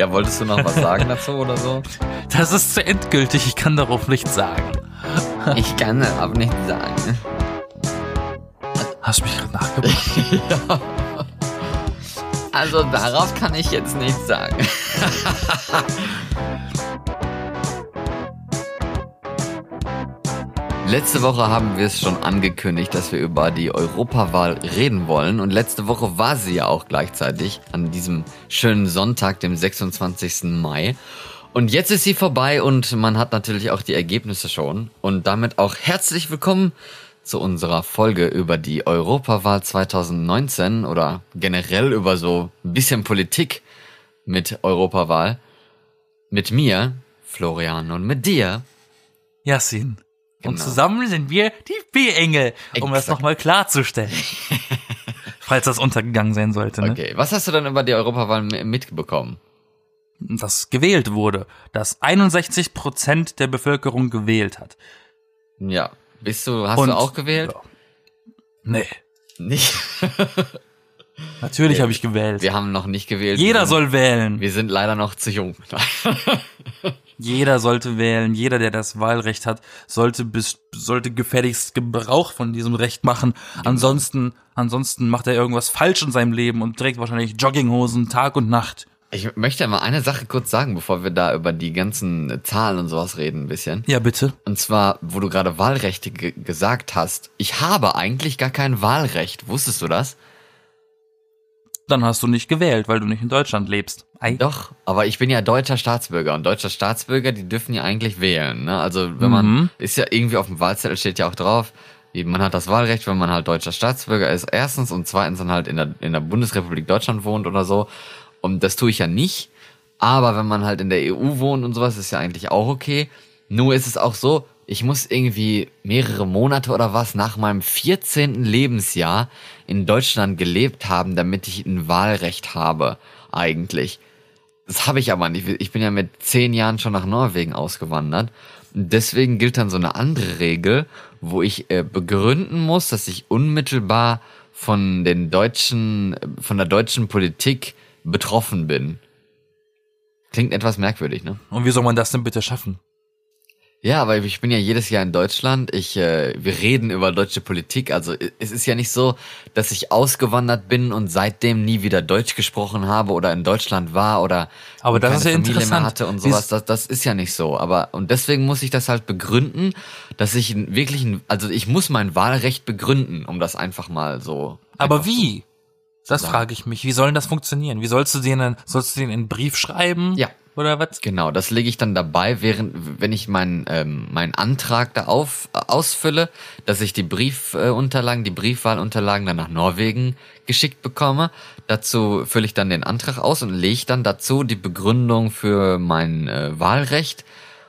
Ja, wolltest du noch was sagen dazu oder so? Das ist zu endgültig, ich kann darauf nichts sagen. Ich kann aber nicht sagen. Hast du mich gerade nachgebracht? ja. Also darauf kann ich jetzt nichts sagen. Letzte Woche haben wir es schon angekündigt, dass wir über die Europawahl reden wollen. Und letzte Woche war sie ja auch gleichzeitig an diesem schönen Sonntag, dem 26. Mai. Und jetzt ist sie vorbei und man hat natürlich auch die Ergebnisse schon. Und damit auch herzlich willkommen zu unserer Folge über die Europawahl 2019 oder generell über so ein bisschen Politik mit Europawahl. Mit mir, Florian, und mit dir, Yassin. Und Genau. zusammen sind wir die B-Engel, um das Exakt. nochmal klarzustellen. Falls das untergegangen sein sollte, ne? Okay, was hast du dann über die Europawahl mi- mitbekommen? Das gewählt wurde, dass 61 Prozent der Bevölkerung gewählt hat. Ja, bist du, hast Und- du auch gewählt? Ja. Nee, Nicht. natürlich habe ich gewählt. Wir haben noch nicht gewählt. Jeder soll wählen. Wir sind leider noch zu jung. Jeder sollte wählen. Jeder, der das Wahlrecht hat, sollte bis, sollte gefälligst Gebrauch von diesem Recht machen. Ansonsten, ansonsten macht er irgendwas falsch in seinem Leben und trägt wahrscheinlich Jogginghosen Tag und Nacht. Ich möchte mal eine Sache kurz sagen, bevor wir da über die ganzen Zahlen und sowas reden ein bisschen. Ja, bitte. Und zwar, wo du gerade Wahlrechte ge gesagt hast. Ich habe eigentlich gar kein Wahlrecht. Wusstest du das? Dann hast du nicht gewählt, weil du nicht in Deutschland lebst. Ei. Doch, aber ich bin ja deutscher Staatsbürger und deutscher Staatsbürger, die dürfen ja eigentlich wählen. Ne? Also wenn man, Mhm. ist ja irgendwie auf dem Wahlzettel steht ja auch drauf, man hat das Wahlrecht, wenn man halt deutscher Staatsbürger ist, erstens und zweitens dann halt in der, in der Bundesrepublik Deutschland wohnt oder so. Und das tue ich ja nicht. Aber wenn man halt in der EU wohnt und sowas, ist ja eigentlich auch okay. Nur ist es auch so, ich muss irgendwie mehrere Monate oder was nach meinem 14. Lebensjahr in Deutschland gelebt haben, damit ich ein Wahlrecht habe, eigentlich. Das habe ich aber nicht. Ich bin ja mit zehn Jahren schon nach Norwegen ausgewandert. Deswegen gilt dann so eine andere Regel, wo ich äh, begründen muss, dass ich unmittelbar von den deutschen, äh, von der deutschen Politik betroffen bin. Klingt etwas merkwürdig, ne? Und wie soll man das denn bitte schaffen? Ja, aber ich bin ja jedes Jahr in Deutschland. Ich, äh, wir reden über deutsche Politik. Also es ist ja nicht so, dass ich ausgewandert bin und seitdem nie wieder Deutsch gesprochen habe oder in Deutschland war oder Aber das keine ist ja Familie interessant. mehr hatte und sowas. Das, das ist ja nicht so. Aber und deswegen muss ich das halt begründen, dass ich wirklich, ein, also ich muss mein Wahlrecht begründen, um das einfach mal so. Aber wie? Das sagen. frage ich mich. Wie soll denn das funktionieren? Wie sollst du denen, sollst du denen einen Brief schreiben? Ja. Oder was? Genau, das lege ich dann dabei, während wenn ich meinen ähm, meinen Antrag da auf, äh, ausfülle, dass ich die Briefunterlagen, die Briefwahlunterlagen dann nach Norwegen geschickt bekomme. Dazu fülle ich dann den Antrag aus und lege dann dazu die Begründung für mein äh, Wahlrecht.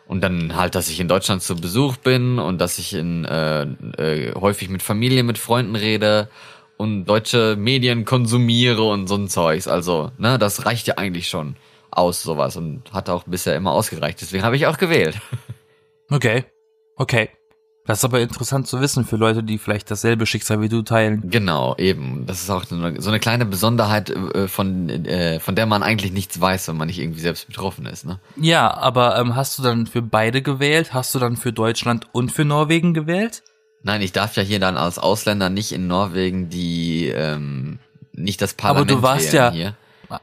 Und dann halt, dass ich in Deutschland zu Besuch bin und dass ich in äh, äh, häufig mit Familie, mit Freunden rede und deutsche Medien konsumiere und so ein Zeugs. Also, ne, das reicht ja eigentlich schon aus, sowas. Und hat auch bisher immer ausgereicht. Deswegen habe ich auch gewählt. Okay. Okay. Das ist aber interessant zu wissen für Leute, die vielleicht dasselbe Schicksal wie du teilen. Genau, eben. Das ist auch so eine, kleine Besonderheit, äh, von, äh, von der man eigentlich nichts weiß, wenn man nicht irgendwie selbst betroffen ist, ne? Ja, aber ähm, hast du dann für beide gewählt? Hast du dann für Deutschland und für Norwegen gewählt? Nein, ich darf ja hier dann als Ausländer nicht in Norwegen die, ähm, nicht das Aber Parlament du warst ja, hier.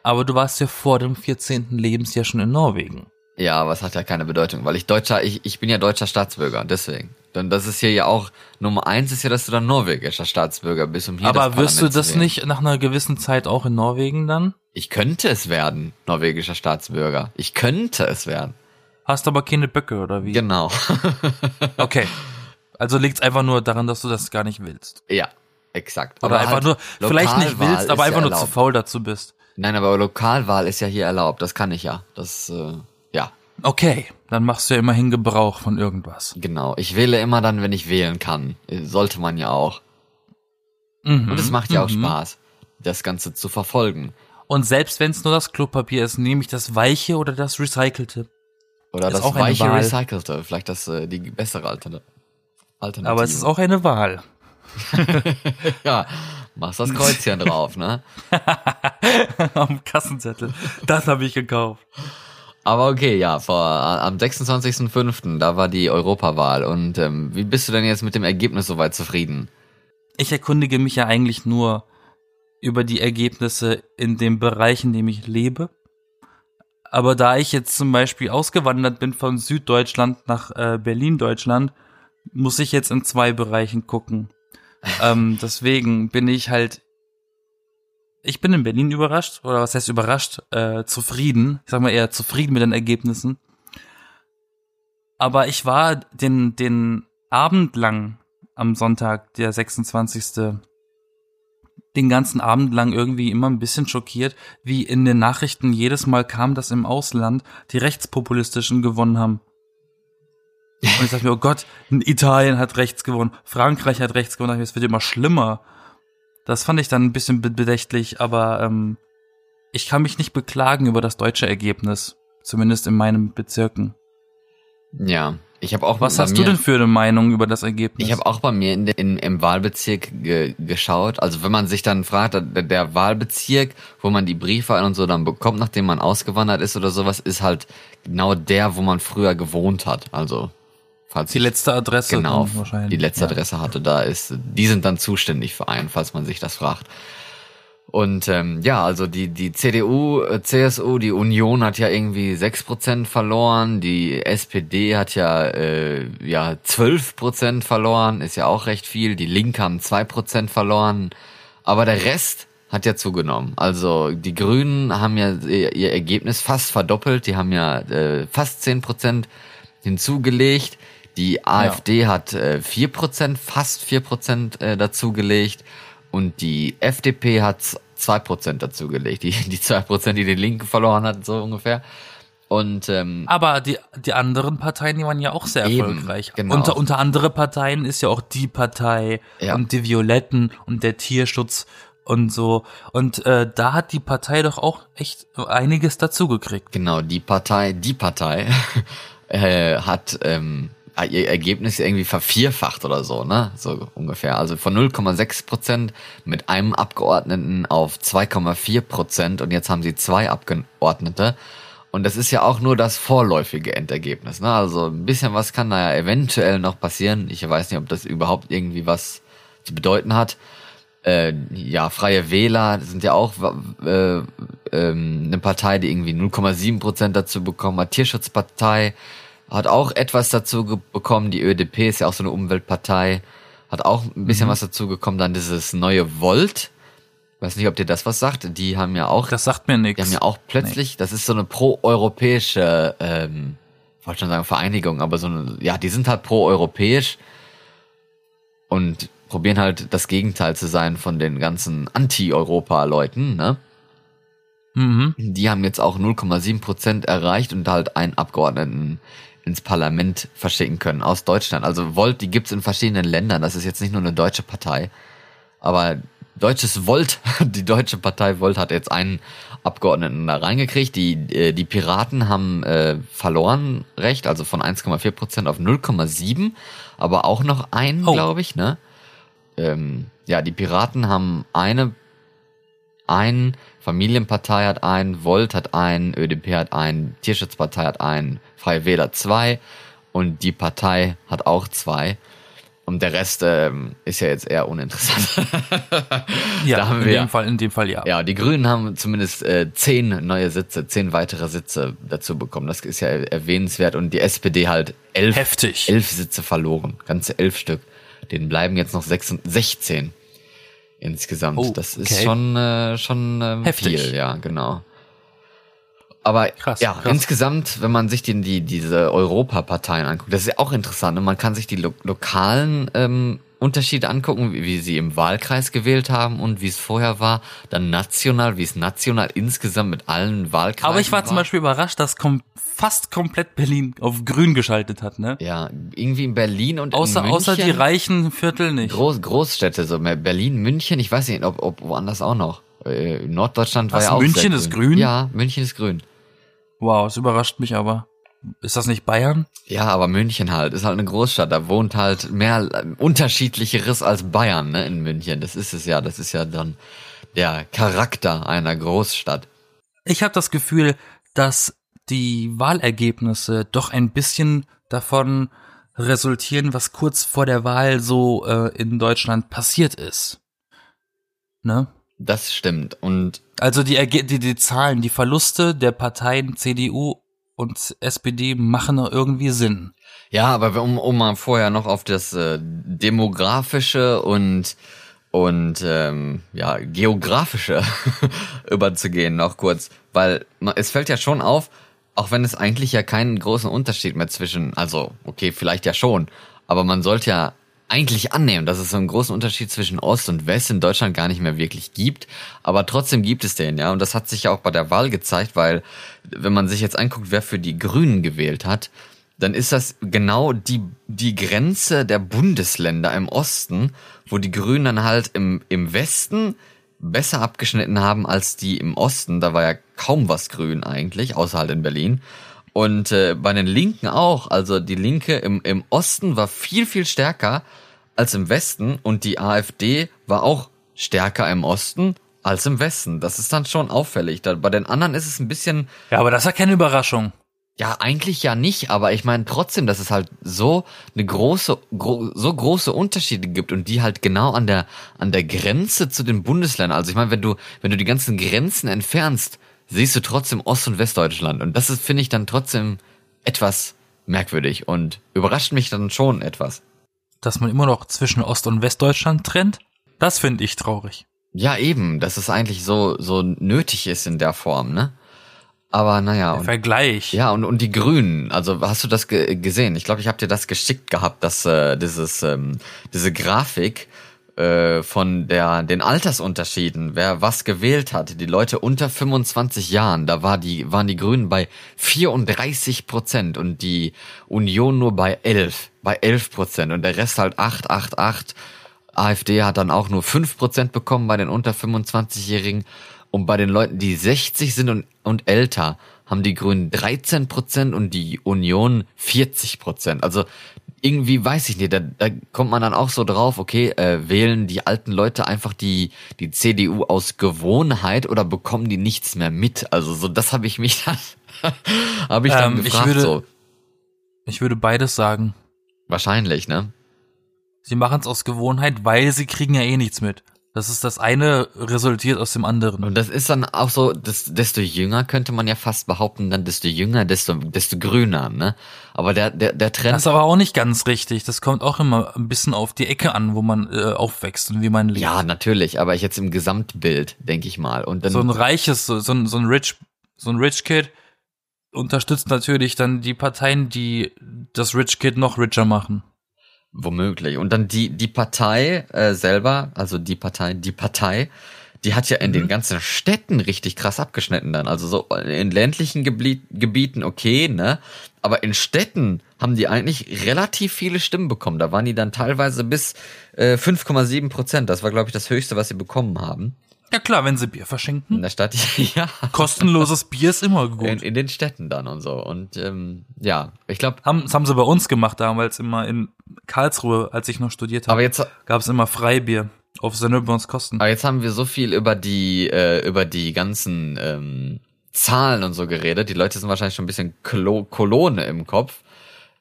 aber du warst ja vor dem 14. Lebensjahr schon in Norwegen. Ja, aber es hat ja keine Bedeutung, weil ich deutscher, ich, ich bin ja deutscher Staatsbürger, deswegen. Dann das ist hier ja auch Nummer eins ist ja, dass du dann norwegischer Staatsbürger bist, um hier aber wirst du das nicht nach einer gewissen Zeit auch in Norwegen dann? Ich könnte es werden, norwegischer Staatsbürger. Ich könnte es werden. Hast aber keine Böcke oder wie? Genau. Okay. Also liegt's einfach nur daran, dass du das gar nicht willst. ja, exakt. Oder einfach halt nur, vielleicht nicht willst, aber einfach ja nur zu erlaubt. faul dazu bist. Nein, aber Lokalwahl ist ja hier erlaubt. Das kann ich ja. Das, äh, ja, Okay, dann machst du ja immerhin Gebrauch von irgendwas. genau. Ich wähle immer dann, wenn ich wählen kann. Sollte man ja auch. Mhm. Und es macht ja auch Spaß, das Ganze zu verfolgen. Und selbst wenn es nur das Klopapier ist, nehme ich das weiche oder das recycelte. Oder Ist das weiche. Recycelte. Vielleicht das äh, die bessere Altern Alternative. Aber es ist auch eine Wahl. ja, Machst das Kreuzchen drauf, ne? Am Kassenzettel. Das habe ich gekauft. Aber okay, ja, vor, am 26.05., da war die Europawahl. Und ähm, wie bist du denn jetzt mit dem Ergebnis soweit zufrieden? Ich erkundige mich ja eigentlich nur über die Ergebnisse in dem Bereich, in dem ich lebe. Aber da ich jetzt zum Beispiel ausgewandert bin von Süddeutschland nach äh, Berlin, Deutschland, muss ich jetzt in zwei Bereichen gucken. ähm, deswegen bin ich halt, ich bin in Berlin überrascht, oder was heißt überrascht, äh, zufrieden. Ich sag mal eher zufrieden mit den Ergebnissen. Aber ich war den, den Abend lang am Sonntag, der 26 den ganzen Abend lang irgendwie immer ein bisschen schockiert, wie in den Nachrichten jedes Mal kam, dass im Ausland die Rechtspopulistischen gewonnen haben. Und ich dachte mir, oh Gott, Italien hat rechts gewonnen, Frankreich hat rechts gewonnen, es wird immer schlimmer. Das fand ich dann ein bisschen bedächtlich, aber ähm, ich kann mich nicht beklagen über das deutsche Ergebnis, zumindest in meinen Bezirken. Ja, ich habe auch. Was hast mir, du denn für eine Meinung über das Ergebnis? Ich habe auch bei mir in, in, im Wahlbezirk ge, geschaut. Also wenn man sich dann fragt, der, der Wahlbezirk, wo man die Briefe und so dann bekommt, nachdem man ausgewandert ist oder sowas, ist halt genau der, wo man früher gewohnt hat. Also falls die letzte Adresse genau wahrscheinlich. die letzte ja. Adresse hatte, da ist. Die sind dann zuständig für einen, falls man sich das fragt. Und ähm, ja, also die, die CDU, äh, CSU, die Union hat ja irgendwie sechs Prozent verloren, die SPD hat ja, äh, ja zwölf Prozent verloren, ist ja auch recht viel, die Linke haben zwei Prozent verloren, aber der Rest hat ja zugenommen. Also die Grünen haben ja ihr Ergebnis fast verdoppelt, die haben ja äh, fast zehn Prozent hinzugelegt, die AfD ja. hat äh, vier Prozent, fast vier Prozent äh, dazugelegt und die FDP hat zwei Prozent dazugelegt. Die, die zwei Prozent, die die Linke verloren hat, so ungefähr. Und ähm, aber die die anderen Parteien, die waren ja auch sehr eben, erfolgreich. Genau. Unter unter andere Parteien ist ja auch die Partei ja. und die Violetten und der Tierschutz und so. Und äh, da hat die Partei doch auch echt einiges dazugekriegt. Genau, die Partei, die Partei äh, hat ähm, ihr Ergebnis irgendwie vervierfacht oder so, ne? So ungefähr. Also von 0,6 Prozent mit einem Abgeordneten auf 2,4 Prozent und jetzt haben sie zwei Abgeordnete. Und das ist ja auch nur das vorläufige Endergebnis, ne? Also ein bisschen was kann da ja eventuell noch passieren. Ich weiß nicht, ob das überhaupt irgendwie was zu bedeuten hat. Äh, ja, Freie Wähler sind ja auch äh, äh, eine Partei, die irgendwie 0,7 Prozent dazu bekommen hat. Tierschutzpartei hat auch etwas dazu bekommen. Die ÖDP ist ja auch so eine Umweltpartei, hat auch ein bisschen mhm. was dazu gekommen. Dann dieses neue Volt. Weiß nicht, ob dir das was sagt. Die haben ja auch. Das sagt mir nichts. Die haben ja auch plötzlich, nee. das ist so eine pro-europäische, ähm, wollte schon sagen Vereinigung, aber so eine, ja, die sind halt pro-europäisch und probieren halt das Gegenteil zu sein von den ganzen Anti-Europa-Leuten, ne? Mhm. Die haben jetzt auch 0,7 Prozent erreicht und halt einen Abgeordneten ins Parlament verschicken können aus Deutschland. Also Volt, die gibt's in verschiedenen Ländern. Das ist jetzt nicht nur eine deutsche Partei. Aber deutsches Volt, die deutsche Partei Volt hat jetzt einen Abgeordneten da reingekriegt. Die, äh, die Piraten haben äh, verloren recht, also von 1,4 Prozent auf 0,7, aber auch noch einen, oh. glaube ich, ne? Ähm, ja, die Piraten haben eine einen, Familienpartei hat einen, Volt hat einen, ÖDP hat einen, Tierschutzpartei hat einen, Freie Wähler zwei und die Partei hat auch zwei. Und der Rest ähm, ist ja jetzt eher uninteressant. ja, in wir, dem Fall, in dem Fall ja. Ja, die Grünen haben zumindest äh, zehn neue Sitze, zehn weitere Sitze dazu bekommen. Das ist ja erwähnenswert. Und die SPD halt elf, Heftig. elf Sitze verloren. Ganze elf Stück. Denen bleiben jetzt noch sechs, 16 insgesamt. Oh, das ist okay. schon, äh, schon ähm, Heftig. viel, ja, genau. Aber krass, ja, krass. insgesamt, wenn man sich die, die, diese Europaparteien anguckt, das ist ja auch interessant. Und man kann sich die lo lokalen ähm, Unterschiede angucken, wie, sie im Wahlkreis gewählt haben und wie es vorher war. Dann national, wie es national insgesamt mit allen Wahlkreisen Aber ich war, war. zum Beispiel überrascht, dass kom fast komplett Berlin auf grün geschaltet hat, ne? Ja, irgendwie in Berlin und außer, in München. Außer die reichen Viertel nicht. Groß, Großstädte, so Berlin, München, ich weiß nicht, ob, ob woanders auch noch. Äh, Norddeutschland war Was, ja auch München ist grün? Ja, München ist grün. Wow, es überrascht mich aber. Ist das nicht Bayern? Ja, aber München halt ist halt eine Großstadt. Da wohnt halt mehr äh, unterschiedlicheres als Bayern, ne, in München. Das ist es ja. Das ist ja dann der Charakter einer Großstadt. Ich habe das Gefühl, dass die Wahlergebnisse doch ein bisschen davon resultieren, was kurz vor der Wahl so äh, in Deutschland passiert ist. Ne? Das stimmt. Und Also die, Erge die, die Zahlen, die Verluste der Parteien CDU und SPD machen noch irgendwie Sinn. ja, aber um, um mal vorher noch auf das äh, demografische und und ähm, ja geografische überzugehen noch kurz, weil es fällt ja schon auf, auch wenn es eigentlich ja keinen großen Unterschied mehr zwischen, also okay, vielleicht ja schon, aber man sollte ja eigentlich annehmen, dass es so einen großen Unterschied zwischen Ost und West in Deutschland gar nicht mehr wirklich gibt, aber trotzdem gibt es den, ja, und das hat sich ja auch bei der Wahl gezeigt, weil wenn man sich jetzt anguckt, wer für die Grünen gewählt hat, dann ist das genau die, die Grenze der Bundesländer im Osten, wo die Grünen dann halt im, im Westen besser abgeschnitten haben als die im Osten. Da war ja kaum was grün eigentlich, außer halt in Berlin. Und äh, bei den Linken auch. Also die Linke im, im Osten war viel, viel stärker als im Westen und die AfD war auch stärker im Osten als im Westen. Das ist dann schon auffällig. Da, bei den anderen ist es ein bisschen Ja, aber das ist ja keine Überraschung. ja, eigentlich ja nicht, aber ich meine trotzdem, dass es halt so eine große, gro so große Unterschiede gibt und die halt genau an der an der Grenze zu den Bundesländern. Also ich meine, wenn du wenn du die ganzen Grenzen entfernst, siehst du trotzdem Ost- und Westdeutschland und das ist finde ich dann trotzdem etwas merkwürdig und überrascht mich dann schon etwas. Dass man immer noch zwischen Ost- und Westdeutschland trennt, das finde ich traurig. Ja, eben, dass es eigentlich so so nötig ist in der Form, ne? Aber naja, Der und, Vergleich. Ja, und, und die Grünen, also hast du das ge gesehen? Ich glaube, ich habe dir das geschickt gehabt, dass äh, dieses ähm, diese Grafik äh, von der den Altersunterschieden, wer was gewählt hat, die Leute unter 25 Jahren, da war die waren die Grünen bei 34 Prozent und die Union nur bei 11, bei 11 Prozent und der Rest halt 8, 8, 8. AfD hat dann auch nur 5 Prozent bekommen bei den unter 25-Jährigen. Und bei den Leuten, die 60 sind und, und älter, haben die Grünen 13 Prozent und die Union 40 Prozent. Also irgendwie weiß ich nicht, da, da kommt man dann auch so drauf, okay, äh, wählen die alten Leute einfach die, die CDU aus Gewohnheit oder bekommen die nichts mehr mit? Also so, das habe ich mich dann, habe ich dann Ähm, ich gefragt, würde- so. Ich würde beides sagen. Wahrscheinlich, ne? Sie machen es aus Gewohnheit, weil sie kriegen ja eh nichts mit. Das ist das eine resultiert aus dem anderen. Und das ist dann auch so, das, desto jünger könnte man ja fast behaupten, dann desto jünger, desto, desto grüner, ne? Aber der, der, der Trend, Das ist aber auch nicht ganz richtig. Das kommt auch immer ein bisschen auf die Ecke an, wo man äh, aufwächst und wie man lebt. ja, natürlich, aber ich jetzt im Gesamtbild, denke ich mal. Und dann, so ein reiches, so, so, ein, so ein Rich, so ein Rich Kid unterstützt natürlich dann die Parteien, die das Rich Kid noch richer machen. Womöglich. Und dann die, die Partei äh, selber, also die Partei, die Partei, die hat ja in den ganzen Städten richtig krass abgeschnitten dann. Also so in ländlichen Geblie Gebieten okay, ne? Aber in Städten haben die eigentlich relativ viele Stimmen bekommen. Da waren die dann teilweise bis äh, 5,7 Prozent. Das war, glaube ich, das Höchste, was sie bekommen haben. Ja klar, wenn sie Bier In verschenken. der Stadt, ja. Kostenloses Bier ist immer gut. In, in den Städten dann und so. Und ähm, ja, ich glaube, haben, das haben sie bei uns gemacht damals immer in Karlsruhe, als ich noch studiert aber habe. jetzt, Gab es immer Freibier auf Senöbons Kosten. aber jetzt haben wir so viel über die, äh, über die ganzen ähm, Zahlen und so geredet. Die Leute sind wahrscheinlich schon ein bisschen Kolo Kolone im Kopf.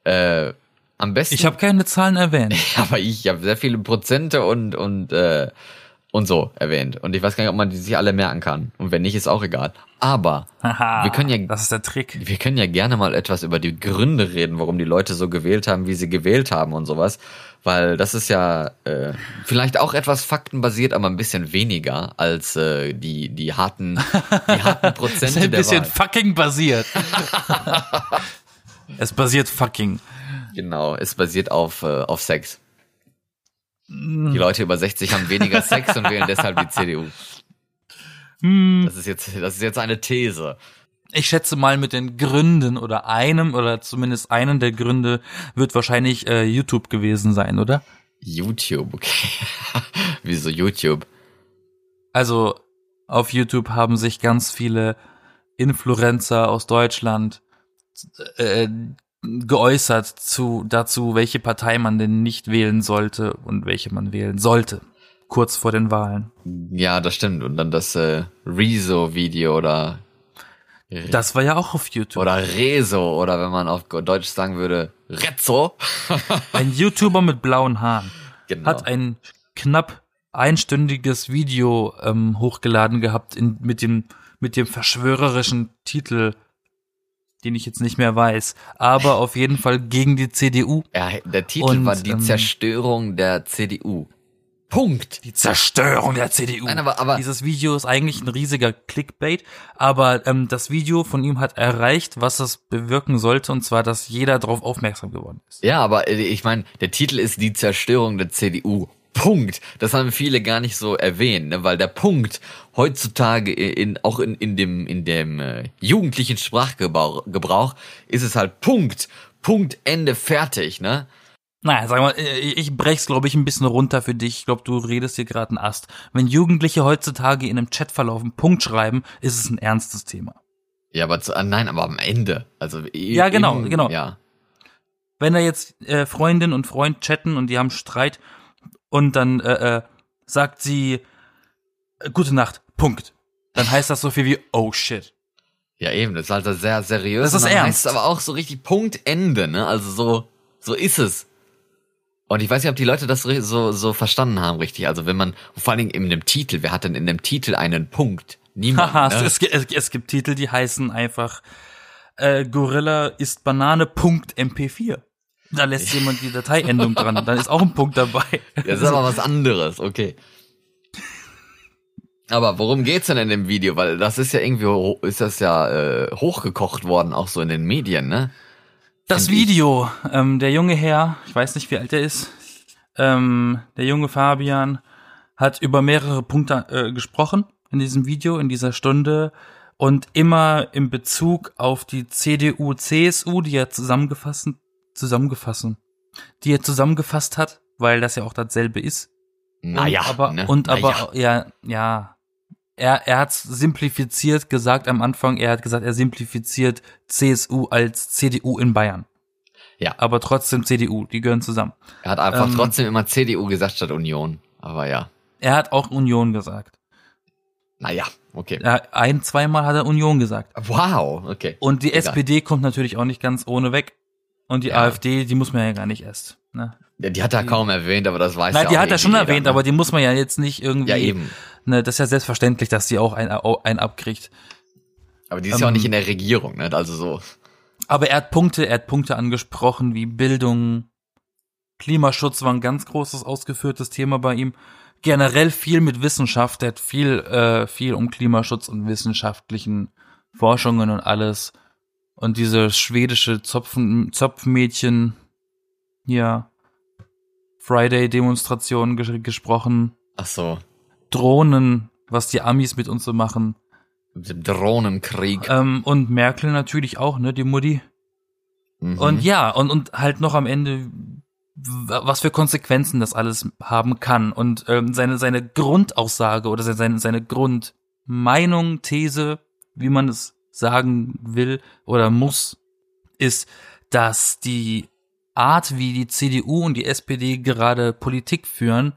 Äh, am besten. Ich habe keine Zahlen erwähnt. aber ich habe sehr viele Prozente und und äh, und so erwähnt. Und ich weiß gar nicht, ob man die sich alle merken kann. Und wenn nicht, ist auch egal. Aber Haha, wir können ja das ist der Trick. wir können ja gerne mal etwas über die Gründe reden, warum die Leute so gewählt haben, wie sie gewählt haben und sowas. Weil das ist ja äh, vielleicht auch etwas faktenbasiert, aber ein bisschen weniger als äh, die, die harten, die harten Das Prozente ist ein bisschen fucking basiert. es basiert fucking. Genau, es basiert auf, äh, auf Sex. Die Leute über 60 haben weniger Sex und wählen deshalb die CDU. Das ist jetzt, das ist jetzt eine These. Ich schätze mal mit den Gründen oder einem oder zumindest einen der Gründe wird wahrscheinlich äh, YouTube gewesen sein, oder? YouTube, okay. Wieso YouTube? Also auf YouTube haben sich ganz viele Influencer aus Deutschland äh, geäußert zu dazu, welche Partei man denn nicht wählen sollte und welche man wählen sollte. Kurz vor den Wahlen. Ja, das stimmt. Und dann das äh, Rezo-Video oder Das war ja auch auf YouTube. oder Rezo oder wenn man auf Deutsch sagen würde, Rezzo. Ein YouTuber mit blauen Haaren genau. hat ein knapp einstündiges Video ähm, hochgeladen gehabt in, mit dem mit dem verschwörerischen Titel, den ich jetzt nicht mehr weiß, aber auf jeden Fall gegen die CDU. ja, der Titel Und, war die ähm, Zerstörung der CDU. Punkt. Die Zerstörung der CDU. Nein, aber- aber- Dieses Video ist eigentlich ein riesiger Clickbait, aber ähm, das Video von ihm hat erreicht, was es bewirken sollte, und zwar, dass jeder darauf aufmerksam geworden ist. Ja, aber äh, ich meine, der Titel ist die Zerstörung der CDU. Punkt. Das haben viele gar nicht so erwähnt, ne? weil der Punkt heutzutage in, auch in, in dem, in dem äh, jugendlichen Sprachgebrauch Gebrauch ist es halt Punkt. Punkt, Ende, fertig, ne? Naja, sag mal, äh, ich brech's, glaube ich, ein bisschen runter für dich. Ich glaube, du redest hier gerade einen Ast. Wenn Jugendliche heutzutage in einem Chatverlauf einen Punkt schreiben, ist es ein ernstes Thema. Ja, aber zu, nein, aber am Ende. Also Ja, genau, eben, genau. Ja. Wenn da jetzt äh, Freundin und Freund chatten und die haben Streit und dann äh, äh, sagt sie äh, Gute Nacht, Punkt. Dann heißt das so viel wie Oh shit. Ja, eben, das ist halt sehr seriös. Das ist und dann ernst. heißt aber auch so richtig Punkt, Ende, ne? Also so, so ist es. Und ich weiß nicht, ob die Leute das so, so verstanden haben, richtig. Also wenn man, vor allen Dingen in dem Titel, wer hat denn in dem Titel einen Punkt? Niemand. Haha, ne? es, es, es gibt Titel, die heißen einfach äh, Gorilla ist Banane Punkt MP4. Da lässt jemand die Dateiendung dran, dann ist auch ein Punkt dabei. Das ist aber was anderes, okay. Aber worum geht's denn in dem Video? Weil das ist ja irgendwie, ist das ja äh, hochgekocht worden, auch so in den Medien, ne? Das Find ich. Video, ähm, der junge Herr, ich weiß nicht, wie alt er ist, ähm, der junge Fabian hat über mehrere Punkte äh, gesprochen in diesem Video, in dieser Stunde und immer in Bezug auf die CDU, CSU, die er zusammengefasst, zusammengefasst, die er zusammengefasst hat, weil das ja auch dasselbe ist. Naja, und aber, ne? und aber, Naja. ja, ja. Er, er hat simplifiziert gesagt am Anfang, er hat gesagt, er simplifiziert CSU als CDU in Bayern. Ja. Aber trotzdem CDU, die gehören zusammen. Er hat einfach ähm, trotzdem immer CDU gesagt statt Union. Aber ja. Er hat auch Union gesagt. Naja, okay. Ein, zweimal hat er Union gesagt. Wow, okay. Und die Egal. SPD kommt natürlich auch nicht ganz ohne weg. Und die Ja. AfD, die muss man ja gar nicht erst. Ne? Ja, die hat er kaum erwähnt, aber das weiß Nein, ja die hat er schon irgendwie erwähnt, jeder, aber ne? die muss man ja jetzt nicht irgendwie. Ja, eben. Ne, das ist ja selbstverständlich, dass die auch ein, ein abkriegt. Aber die ist ja auch Ähm, nicht in der Regierung, ne? Also so. Aber er hat Punkte, er hat Punkte angesprochen wie Bildung, Klimaschutz war ein ganz großes ausgeführtes Thema bei ihm. Generell viel mit Wissenschaft, er hat viel, äh, viel um Klimaschutz und wissenschaftlichen Forschungen und alles. Und diese schwedische Zopfen, Zopfmädchen, ja, Friday-Demonstration ges gesprochen. Ach so. Drohnen, was die Amis mit uns so machen. Drohnenkrieg. Ähm, und Merkel natürlich auch, ne, die Mutti. Mhm. Und ja, und, und halt noch am Ende, was für Konsequenzen das alles haben kann. Und ähm, seine, seine Grundaussage oder seine, seine Grundmeinung, These, wie man es sagen will oder muss, ist, dass die Art, wie die CDU und die SPD gerade Politik führen,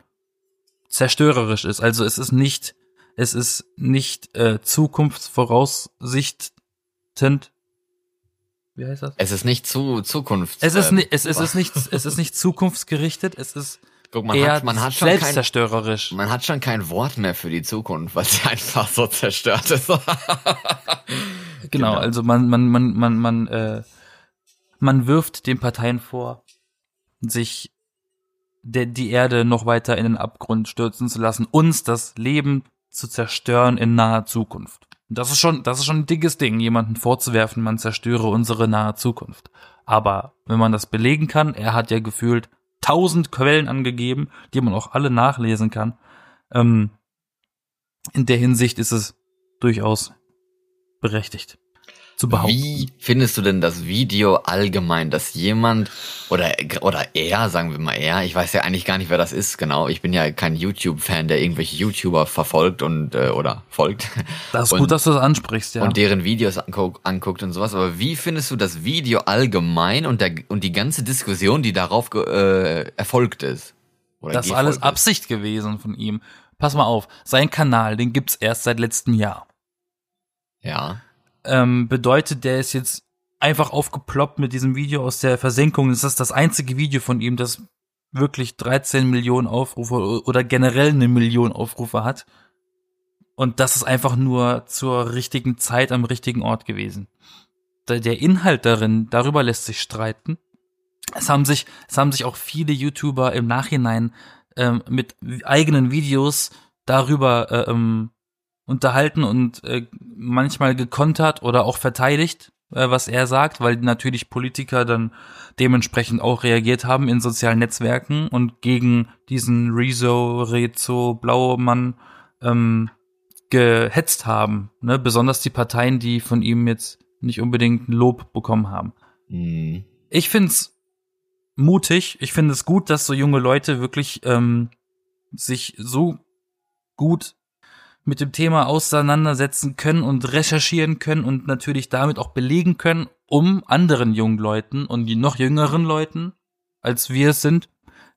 zerstörerisch ist. Also es ist nicht, es ist nicht äh, zukunftsvoraussichtend. Wie heißt das? es ist nicht zu Zukunft. Es ist, ähm, ni- es, es ist nicht, es ist nicht zukunftsgerichtet, es ist Guck, man eher hat, man hat schon kein, selbstzerstörerisch. man hat schon kein Wort mehr für die Zukunft, weil sie einfach so zerstört ist. Genau, also man, man, man, man, man, äh, man wirft den Parteien vor, sich der, die Erde noch weiter in den Abgrund stürzen zu lassen, uns das Leben zu zerstören in naher Zukunft. Das ist schon, das ist schon ein dickes Ding, jemanden vorzuwerfen, man zerstöre unsere nahe Zukunft. Aber wenn man das belegen kann, er hat ja gefühlt tausend Quellen angegeben, die man auch alle nachlesen kann. Ähm, in der Hinsicht ist es durchaus berechtigt. zu behaupten. Wie findest du denn das Video allgemein, dass jemand oder oder er, sagen wir mal er, ich weiß ja eigentlich gar nicht, wer das ist, genau. Ich bin ja kein YouTube-Fan, der irgendwelche YouTuber verfolgt und äh, oder folgt. Das ist und, gut, dass du das ansprichst, ja. Und deren Videos anguckt, anguckt und sowas. Aber wie findest du das Video allgemein und der und die ganze Diskussion, die darauf äh, erfolgt ist? Oder das ist alles Absicht gewesen von ihm. Pass mal auf, sein Kanal, den gibt's erst seit letztem Jahr. Ja ähm, bedeutet, der ist jetzt einfach aufgeploppt mit diesem Video aus der Versenkung. Das ist das einzige Video von ihm, das wirklich 13 Millionen Aufrufe oder generell eine Million Aufrufe hat. Und das ist einfach nur zur richtigen Zeit am richtigen Ort gewesen. Der Inhalt darin, darüber lässt sich streiten. Es haben sich, es haben sich auch viele YouTuber im Nachhinein ähm, mit eigenen Videos darüber äh, ähm, unterhalten und äh, manchmal gekontert oder auch verteidigt, äh, was er sagt, weil natürlich Politiker dann dementsprechend auch reagiert haben in sozialen Netzwerken und gegen diesen Rezo, Rezo, Blaumann ähm, gehetzt haben. Ne? Besonders die Parteien, die von ihm jetzt nicht unbedingt Lob bekommen haben. Mhm. Ich find's mutig. Ich finde es gut, dass so junge Leute wirklich ähm, sich so gut mit dem Thema auseinandersetzen können und recherchieren können und natürlich damit auch belegen können, um anderen jungen Leuten und die noch jüngeren Leuten, als wir es sind,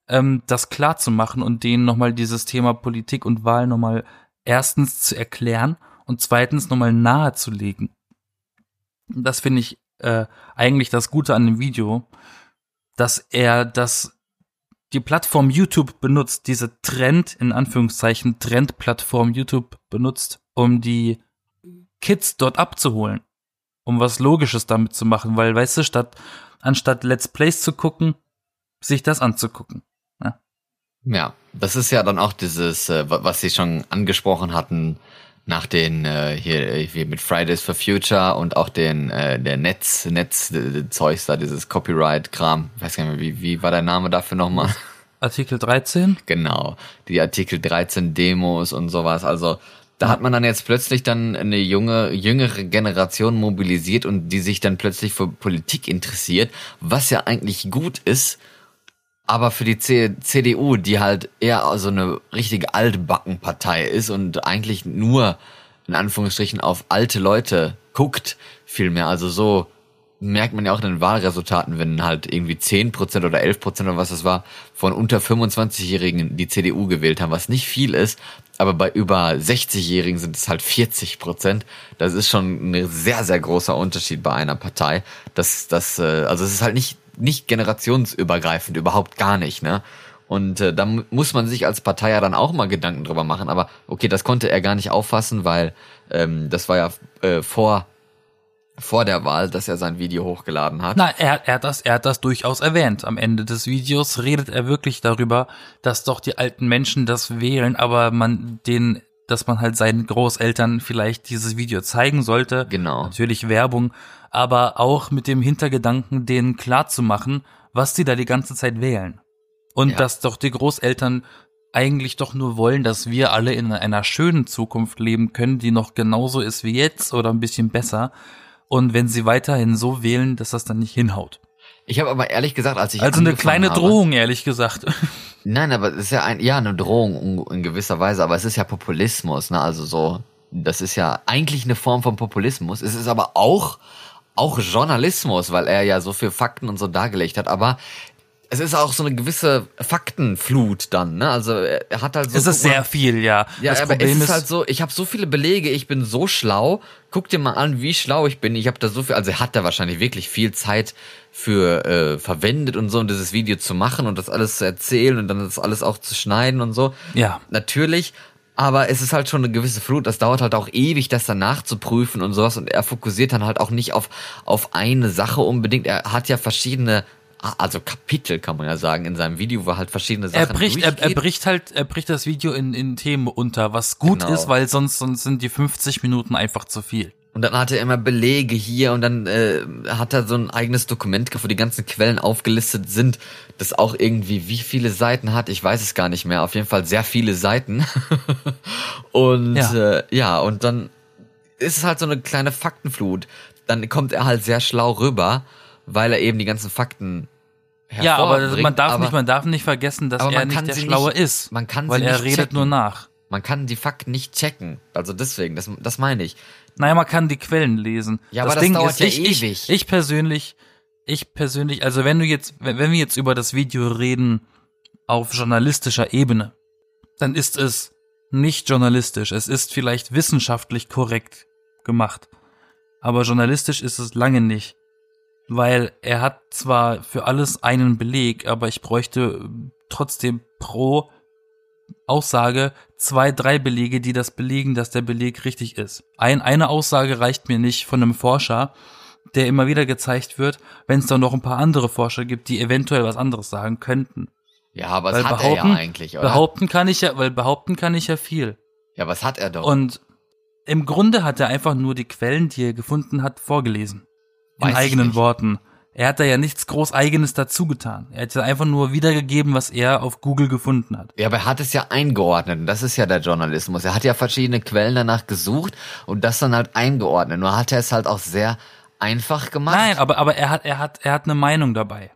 ähm, das klar zu machen und denen nochmal dieses Thema Politik und Wahl nochmal erstens zu erklären und zweitens nochmal nahezulegen. Das finde ich äh, eigentlich das Gute an dem Video, dass er das die Plattform YouTube benutzt, diese Trend, in Anführungszeichen, Trendplattform YouTube benutzt, um die Kids dort abzuholen. Um was Logisches damit zu machen, weil, weißt du, statt, anstatt Let's Plays zu gucken, sich das anzugucken. Ja, ja das ist ja dann auch dieses, äh, was Sie schon angesprochen hatten, nach den äh, hier, hier mit Fridays for Future und auch den äh, der Netz Netz äh, Zeugs da dieses Copyright Kram ich weiß gar nicht mehr wie wie war der Name dafür nochmal? Artikel 13 genau die Artikel 13 Demos und sowas. Also da hat man dann jetzt plötzlich dann eine junge jüngere Generation mobilisiert und die sich dann plötzlich für Politik interessiert was ja eigentlich gut ist aber für die C CDU, die halt eher so eine richtige Altbackenpartei ist und eigentlich nur in Anführungsstrichen auf alte Leute guckt, vielmehr. Also so merkt man ja auch in den Wahlresultaten, wenn halt irgendwie 10% oder 11% oder was das war, von unter 25-Jährigen die CDU gewählt haben, was nicht viel ist, aber bei über 60-Jährigen sind es halt 40% Das ist schon ein sehr, sehr großer Unterschied bei einer Partei. Das, das, äh, also es ist halt nicht nicht generationsübergreifend, überhaupt gar nicht, ne? Und äh, da muss man sich als Partei ja dann auch mal Gedanken drüber machen. Aber okay, das konnte er gar nicht auffassen, weil ähm, das war ja äh, vor vor der Wahl, dass er sein Video hochgeladen hat. Nein, er, er, hat das, er hat das durchaus erwähnt. Am Ende des Videos redet er wirklich darüber, dass doch die alten Menschen das wählen, aber man den, dass man halt seinen Großeltern vielleicht dieses Video zeigen sollte. Genau. Natürlich Werbung, aber auch mit dem Hintergedanken, denen klarzumachen, was sie da die ganze Zeit wählen. Und ja. dass doch die Großeltern eigentlich doch nur wollen, dass wir alle in einer schönen Zukunft leben können, die noch genauso ist wie jetzt oder ein bisschen besser. Und wenn sie weiterhin so wählen, dass das dann nicht hinhaut. Ich habe aber ehrlich gesagt, als ich also eine kleine habe, Drohung, ehrlich gesagt. Nein, aber es ist ja ein, ja eine Drohung in gewisser Weise, aber es ist ja Populismus, ne? Also so, das ist ja eigentlich eine Form von Populismus. Es ist aber auch auch Journalismus, weil er ja so viel Fakten und so dargelegt hat, aber es ist auch so eine gewisse Faktenflut dann, ne? Also er hat halt so. Es ist sehr mal, viel, ja. Ja, das aber Problem es ist, halt so, ich habe so viele Belege, ich bin so schlau. Guck dir mal an, wie schlau ich bin. Ich habe da so viel, also er hat da wahrscheinlich wirklich viel Zeit für äh, verwendet und so, um dieses Video zu machen und das alles zu erzählen und dann das alles auch zu schneiden und so. Ja. Natürlich, aber es ist halt schon eine gewisse Flut. Das dauert halt auch ewig, das dann nachzuprüfen und sowas. Und er fokussiert dann halt auch nicht auf, auf eine Sache unbedingt. Er hat ja verschiedene also Kapitel kann man ja sagen in seinem Video, wo halt verschiedene Sachen er bricht, er, er, bricht halt, er bricht das Video in, in Themen unter, was gut genau. ist, weil sonst, sonst sind die 50 Minuten einfach zu viel. Und dann hat er immer Belege hier und dann äh, hat er so ein eigenes Dokument, wo die ganzen Quellen aufgelistet sind, das auch irgendwie wie viele Seiten hat, ich weiß es gar nicht mehr, auf jeden Fall sehr viele Seiten. und ja. Äh, ja, und dann ist es halt so eine kleine Faktenflut. dann kommt er halt sehr schlau rüber, weil er eben die ganzen Fakten Ja, aber man darf aber nicht, man darf nicht vergessen, dass er man nicht der Schlaue nicht- ist. man kann weil sie er nicht redet checken. nur nach. man kann die Fakten nicht checken. Also deswegen, das, das meine ich. Naja, man kann die Quellen lesen. Ja, aber das dauert ja ich, ewig. Ich, ich persönlich, ich persönlich, also wenn du jetzt, wenn wir jetzt über das Video reden auf journalistischer Ebene, dann ist es nicht journalistisch. Es ist vielleicht wissenschaftlich korrekt gemacht. Aber journalistisch ist es lange nicht. Weil er hat zwar für alles einen Beleg, aber ich bräuchte trotzdem pro Aussage zwei, drei Belege, die das belegen, dass der Beleg richtig ist. Ein, eine Aussage reicht mir nicht von einem Forscher, der immer wieder gezeigt wird, wenn es da noch ein paar andere Forscher gibt, die eventuell was anderes sagen könnten. Ja, aber Weil das hat behaupten, er ja eigentlich, oder? behaupten kann ich ja, weil behaupten kann ich ja viel. ja, was hat er doch? Und im Grunde hat er einfach nur die Quellen, die er gefunden hat, vorgelesen. Weiß in eigenen. Worten. Er hat da ja nichts groß eigenes dazu getan. Er hat ja einfach nur wiedergegeben, was er auf Google gefunden hat. Ja, aber er hat es ja eingeordnet und das ist ja der Journalismus. Er hat ja verschiedene Quellen danach gesucht und das dann halt eingeordnet. Nur hat er es halt auch sehr einfach gemacht. Nein, aber, aber er hat, er hat, er hat eine Meinung dabei.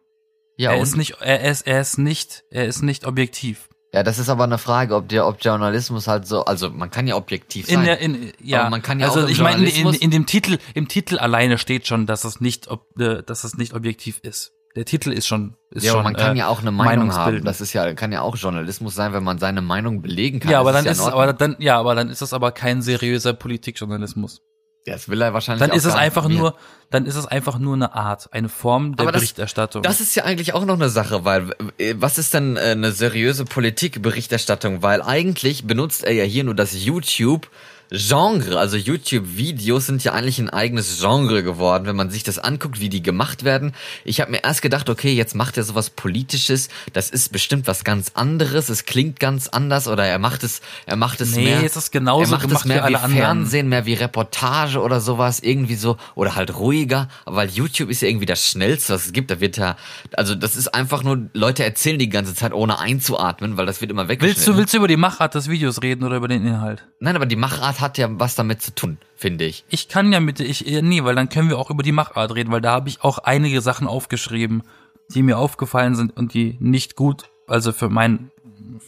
ja, er und? ist nicht, er ist, er ist nicht, er ist nicht objektiv. Ja, das ist aber eine Frage, ob der, ob Journalismus halt so, also man kann ja objektiv sein. In der, in, ja, Aber man kann ja also auch ich meine, in, in dem Titel, im Titel alleine steht schon, dass es nicht, ob, äh, dass es nicht objektiv ist. Der Titel ist schon, ist ja, schon. man kann äh, ja auch eine Meinung haben. Das ist ja, kann ja auch Journalismus sein, wenn man seine Meinung belegen kann. ja, aber Das dann ja ist es, Ordnung. aber dann, ja, aber dann ist es aber kein seriöser Politikjournalismus. Das will er wahrscheinlich Dann ist es einfach nur, dann ist es einfach nur eine Art, eine Form der Aber das- Berichterstattung. Das ist ja eigentlich auch noch eine Sache, weil äh, was ist denn äh, eine seriöse Politikberichterstattung? Weil eigentlich benutzt er ja hier nur das YouTube Genre, also YouTube-Videos sind ja eigentlich ein eigenes Genre geworden, wenn man sich das anguckt, wie die gemacht werden. Ich habe mir erst gedacht, okay, jetzt macht er sowas Politisches, das ist bestimmt was ganz anderes, es klingt ganz anders oder er macht es, er macht es Nee, mehr. es ist genauso er macht gemacht es mehr wie alle wie anderen. Fernsehen, mehr wie Reportage oder sowas, irgendwie so, oder halt ruhiger, weil YouTube ist ja irgendwie das Schnellste, was es gibt. Da wird ja, also das ist einfach nur, Leute erzählen die ganze Zeit, ohne einzuatmen, weil das wird immer weggeschnitten. willst du, willst du über die Machart des Videos reden oder über den Inhalt? Nein, aber die Machart hat ja was damit zu tun, finde ich. Ich kann ja mit, ich, äh, nee, weil dann können wir auch über die Machart reden, weil da habe ich auch einige Sachen aufgeschrieben, die mir aufgefallen sind und die nicht gut, also für mein,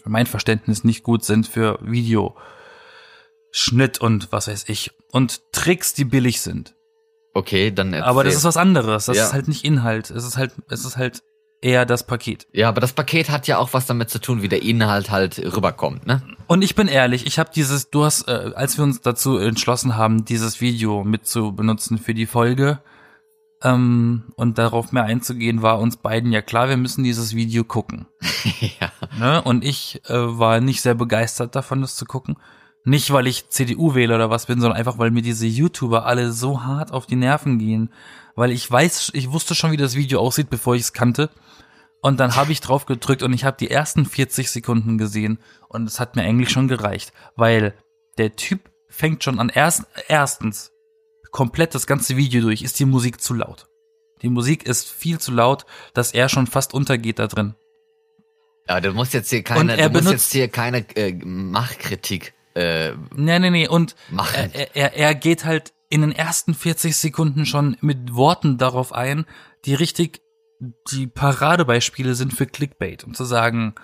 für mein Verständnis nicht gut sind für Video, Schnitt und was weiß ich. Und Tricks, die billig sind. Okay, dann erzähl. Aber das ist was anderes. Das Ja. ist halt nicht Inhalt. Es ist halt, es ist halt eher das Paket. Ja, aber das Paket hat ja auch was damit zu tun, wie der Inhalt halt rüberkommt, ne? Und ich bin ehrlich, ich habe dieses, du hast, äh, als wir uns dazu entschlossen haben, dieses Video mit zu benutzen für die Folge ähm, und darauf mehr einzugehen, war uns beiden ja klar, wir müssen dieses Video gucken. ja. Ne? Und ich äh, war nicht sehr begeistert davon, das zu gucken. Nicht, weil ich CDU wähle oder was bin, sondern einfach, weil mir diese YouTuber alle so hart auf die Nerven gehen. Weil ich weiß, ich wusste schon, wie das Video aussieht, bevor ich es kannte. Und dann habe ich drauf gedrückt und ich habe die ersten 40 Sekunden gesehen und es hat mir eigentlich schon gereicht, weil der Typ fängt schon an erst, erstens komplett das ganze Video durch, ist die Musik zu laut. Die Musik ist viel zu laut, dass er schon fast untergeht da drin. Aber du musst jetzt hier keine, er du musst benutzt- jetzt hier keine äh, Machkritik äh, Nee, nee, nee. Und Machen. er, er, er geht halt in den ersten 40 Sekunden schon mit Worten darauf ein, die richtig die Paradebeispiele sind für Clickbait. Um zu sagen,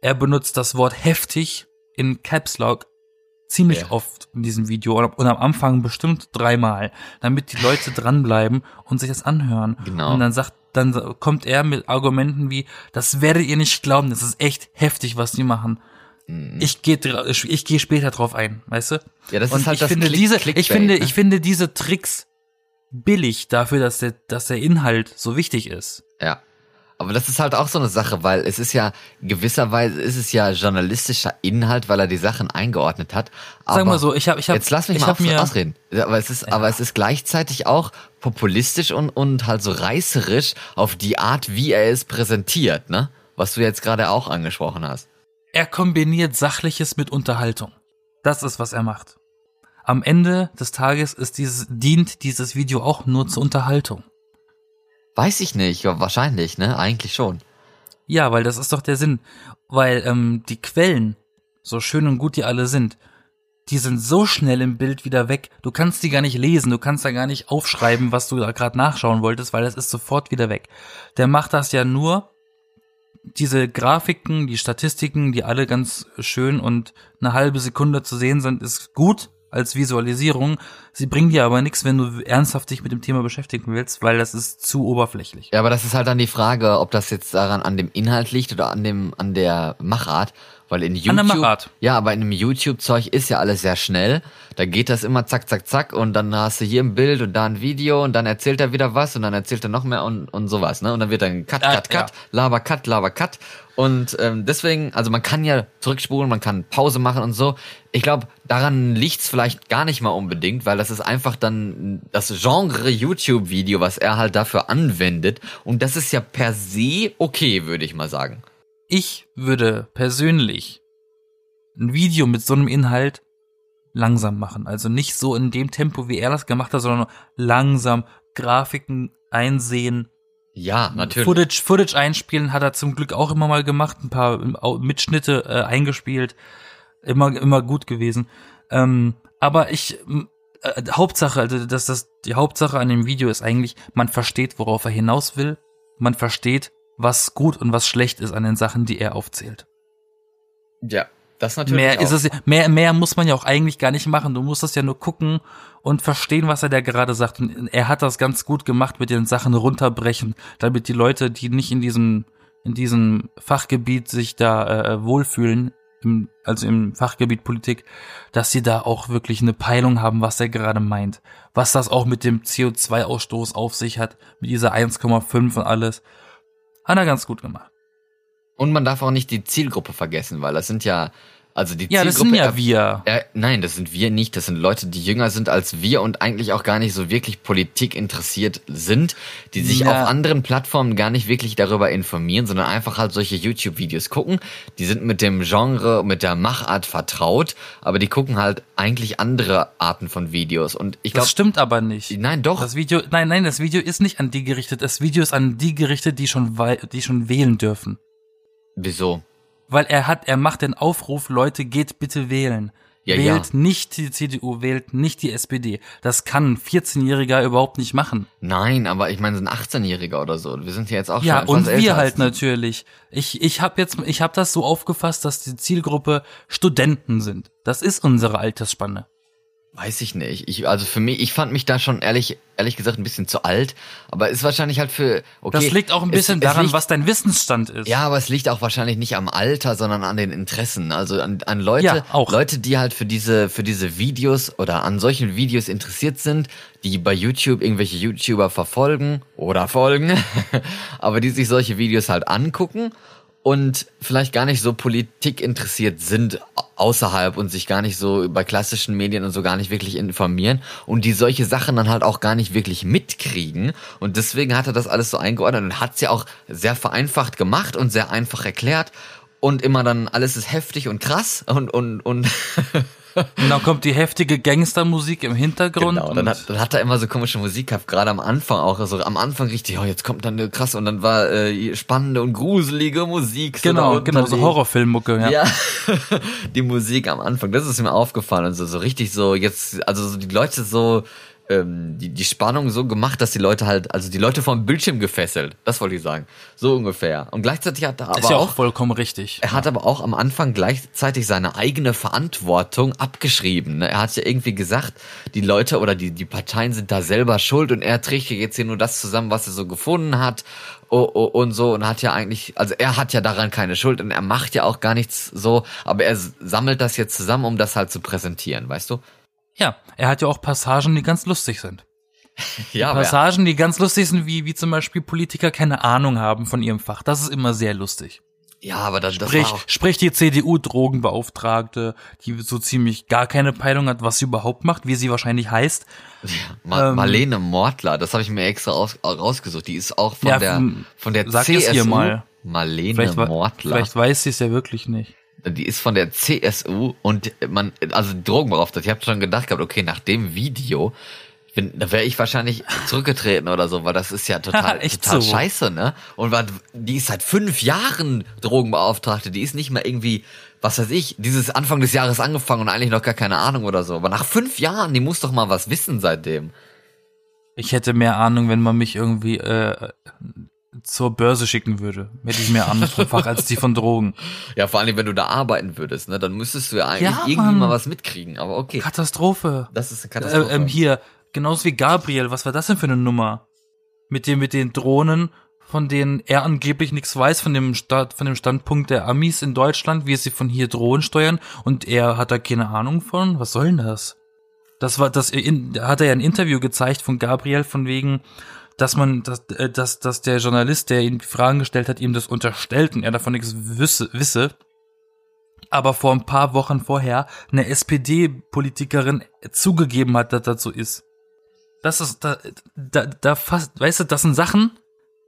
er benutzt das Wort heftig in Caps Lock ziemlich Ja. oft in diesem Video und am Anfang bestimmt dreimal, damit die Leute dranbleiben und sich das anhören. Genau. Und dann sagt, dann kommt er mit Argumenten wie, das werdet ihr nicht glauben, das ist echt heftig, was die machen. Ich gehe ich gehe später drauf ein, weißt du? Mhm. Ja, das und ist halt ich das finde Click- diese, Clickbait, ich finde, ne? ich finde diese Tricks billig dafür, dass der, dass der Inhalt so wichtig ist. Ja. Aber das ist halt auch so eine Sache, weil es ist ja, gewisserweise ist es ja journalistischer Inhalt, weil er die Sachen eingeordnet hat. Aber Sag mal so, ich habe, ich habe, jetzt lass mich ich mal hab mir, ausreden. Ja, Aber es ist, aber es ist gleichzeitig auch populistisch und, und halt so reißerisch auf die Art, wie er es präsentiert, ne? Was du jetzt gerade auch angesprochen hast. er kombiniert Sachliches mit Unterhaltung. Das ist, was er macht. Am Ende des Tages ist dieses, dient dieses Video auch nur zur Unterhaltung. Weiß ich nicht, ja, wahrscheinlich, ne? Eigentlich schon. Ja, weil das ist doch der Sinn. Weil ähm, die Quellen, so schön und gut die alle sind, die sind so schnell im Bild wieder weg. Du kannst die gar nicht lesen, du kannst da gar nicht aufschreiben, was du da gerade nachschauen wolltest, weil das ist sofort wieder weg. Der macht das ja nur, diese Grafiken, die Statistiken, die alle ganz schön und eine halbe Sekunde zu sehen sind, ist gut als Visualisierung. Sie bringen dir aber nichts, wenn du ernsthaft dich mit dem Thema beschäftigen willst, weil das ist zu oberflächlich. Ja, aber das ist halt dann die Frage, ob das jetzt daran an dem Inhalt liegt oder an dem an der Machart. Weil in YouTube, ja, aber in dem YouTube-Zeug ist ja alles sehr schnell. Da geht das immer zack, zack, zack und dann hast du hier ein Bild und da ein Video und dann erzählt er wieder was und dann erzählt er noch mehr und, und sowas, ne? Und dann wird dann Cut, Cut, Cut, ja. Laber, Cut, Laber, Cut. Und ähm, deswegen, also man kann ja zurückspulen, man kann Pause machen und so. Ich glaube, daran liegt's vielleicht gar nicht mal unbedingt, weil das ist einfach dann das Genre YouTube-Video, was er halt dafür anwendet. Und das ist ja per se okay, würde ich mal sagen. Ich würde persönlich ein Video mit so einem Inhalt langsam machen. Also nicht so in dem Tempo, wie er das gemacht hat, sondern langsam Grafiken einsehen, Ja, natürlich. Footage, Footage einspielen hat er zum Glück auch immer mal gemacht, ein paar Mitschnitte äh, eingespielt, immer immer gut gewesen. Ähm, aber ich äh, Hauptsache, also das das die Hauptsache an dem Video ist eigentlich, man versteht, worauf er hinaus will, man versteht, was gut und was schlecht ist an den Sachen, die er aufzählt. Ja, das natürlich. Mehr auch. ist es mehr mehr muss man ja auch eigentlich gar nicht machen. Du musst das ja nur gucken und verstehen, was er da gerade sagt. Und er hat das ganz gut gemacht mit den Sachen runterbrechen, damit die Leute, die nicht in diesem in diesem Fachgebiet sich da äh, wohlfühlen, im, also im Fachgebiet Politik, dass sie da auch wirklich eine Peilung haben, was er gerade meint. Was das auch mit dem CO2-Ausstoß auf sich hat, mit dieser 1,5 und alles. Hat er ganz gut gemacht. Und man darf auch nicht die Zielgruppe vergessen, weil das sind ja, also die Ja, das Zielgruppe. sind ja wir. Äh, nein, das sind wir nicht. Das sind Leute, die jünger sind als wir und eigentlich auch gar nicht so wirklich Politik interessiert sind, die sich Ja. auf anderen Plattformen gar nicht wirklich darüber informieren, sondern einfach halt solche YouTube-Videos gucken. Die sind mit dem Genre, mit der Machart vertraut, aber die gucken halt eigentlich andere Arten von Videos. Und ich Das glaube, stimmt aber nicht. nein, doch. Das Video, nein, nein, das Video ist nicht an die gerichtet. Das Video ist an die gerichtet, die schon, die schon wählen dürfen. Wieso? Weil er hat, er macht den Aufruf, Leute, geht bitte wählen. Ja, wählt ja. nicht die CDU, wählt nicht die SPD. Das kann ein 14-Jähriger überhaupt nicht machen. Nein, aber ich meine, so ein 18-Jähriger oder so. Wir sind ja jetzt auch Ja, schon und etwas älter wir halt natürlich. Ich, ich habe jetzt, ich habe das so aufgefasst, dass die Zielgruppe Studenten sind. Das ist unsere Altersspanne. Weiß ich nicht. Ich, also für mich, ich fand mich da schon ehrlich, ehrlich gesagt ein bisschen zu alt. Aber ist wahrscheinlich halt für, okay. Das liegt auch ein es- bisschen es daran, liegt, was dein Wissensstand ist. Ja, aber es liegt auch wahrscheinlich nicht am Alter, sondern an den Interessen. Also an, an Leute, Ja, auch. Leute, die halt für diese, für diese Videos oder an solchen Videos interessiert sind, die bei YouTube irgendwelche YouTuber verfolgen oder folgen, aber die sich solche Videos halt angucken und vielleicht gar nicht so Politik interessiert sind außerhalb und sich gar nicht so bei klassischen Medien und so gar nicht wirklich informieren und die solche Sachen dann halt auch gar nicht wirklich mitkriegen. Und deswegen hat er das alles so eingeordnet und hat es ja auch sehr vereinfacht gemacht und sehr einfach erklärt und immer dann alles ist heftig und krass und und und Und dann kommt die heftige Gangstermusik im Hintergrund. Genau, und dann hat, dann hat er immer so komische Musik gehabt, gerade am Anfang auch. Also am Anfang richtig, oh, jetzt kommt dann eine krasse und dann war äh, spannende und gruselige Musik. so genau, genau, so. Horrorfilmmucke, ja. Ja, die Musik am Anfang, das ist mir aufgefallen und so, so richtig so jetzt, also so die Leute so, ähm, die, die Spannung so gemacht, dass die Leute halt, also die Leute vom Bildschirm gefesselt, das wollte ich sagen, so ungefähr. Und gleichzeitig hat er aber Ist ja auch auch, vollkommen richtig. er hat aber auch am Anfang gleichzeitig seine eigene Verantwortung abgeschrieben. Ne? Er hat ja irgendwie gesagt, die Leute oder die, die Parteien sind da selber schuld und er trägt jetzt hier nur das zusammen, was er so gefunden hat oh, oh, und so und hat ja eigentlich, also er hat ja daran keine Schuld und er macht ja auch gar nichts so, aber er sammelt das jetzt zusammen, um das halt zu präsentieren, weißt du? Ja, er hat ja auch Passagen, die ganz lustig sind. Ja, er, Passagen, die ganz lustig sind, wie, wie zum Beispiel Politiker keine Ahnung haben von ihrem Fach. Das ist immer sehr lustig. ja, aber das, das Sprich, war auch, sprich die CDU-Drogenbeauftragte, die so ziemlich gar keine Peilung hat, was sie überhaupt macht, wie sie wahrscheinlich heißt. Ma ähm, Marlene Mortler, das habe ich mir extra aus, rausgesucht, die ist auch von Ja, der, von der sag CSU. es ihr mal. Marlene Vielleicht, Mortler. vielleicht weiß sie es ja wirklich nicht. Die ist von der CSU und man, also Drogenbeauftragte. Ich habe schon gedacht gehabt, okay, nach dem Video Wenn, da wäre ich wahrscheinlich zurückgetreten oder so, weil das ist ja total, total so. scheiße, ne? Und weil die ist seit fünf Jahren Drogenbeauftragte, die ist nicht mehr irgendwie, was weiß ich, dieses Anfang des Jahres angefangen und eigentlich noch gar keine Ahnung oder so. Aber nach fünf Jahren, die muss doch mal was wissen seitdem. Ich hätte mehr Ahnung, wenn man mich irgendwie äh, zur Börse schicken würde. Hätte ich mehr Ahnung vom Fach als die von Drogen. Ja, vor allem, wenn du da arbeiten würdest, ne, dann müsstest du ja eigentlich Ja, irgendwie Mann. mal was mitkriegen. Aber okay, Katastrophe. das ist eine Katastrophe. Äh, ähm, hier, genauso wie Gabriel, was war das denn für eine Nummer? Mit dem, mit den Drohnen, von denen er angeblich nichts weiß, von dem Start, von dem Standpunkt der Amis in Deutschland, wie sie von hier Drohnen steuern, und er hat da keine Ahnung von? Was soll denn das? Das war, das da hat er ja ein Interview gezeigt von Gabriel von wegen, dass man, dass, äh, dass, dass der Journalist, der die Fragen gestellt hat, ihm das unterstellt und er davon nichts wisse, wisse. Aber vor ein paar Wochen vorher eine SPD-Politikerin zugegeben hat, dass das so ist. Das ist, da, da, da fast, weißt du, das sind Sachen,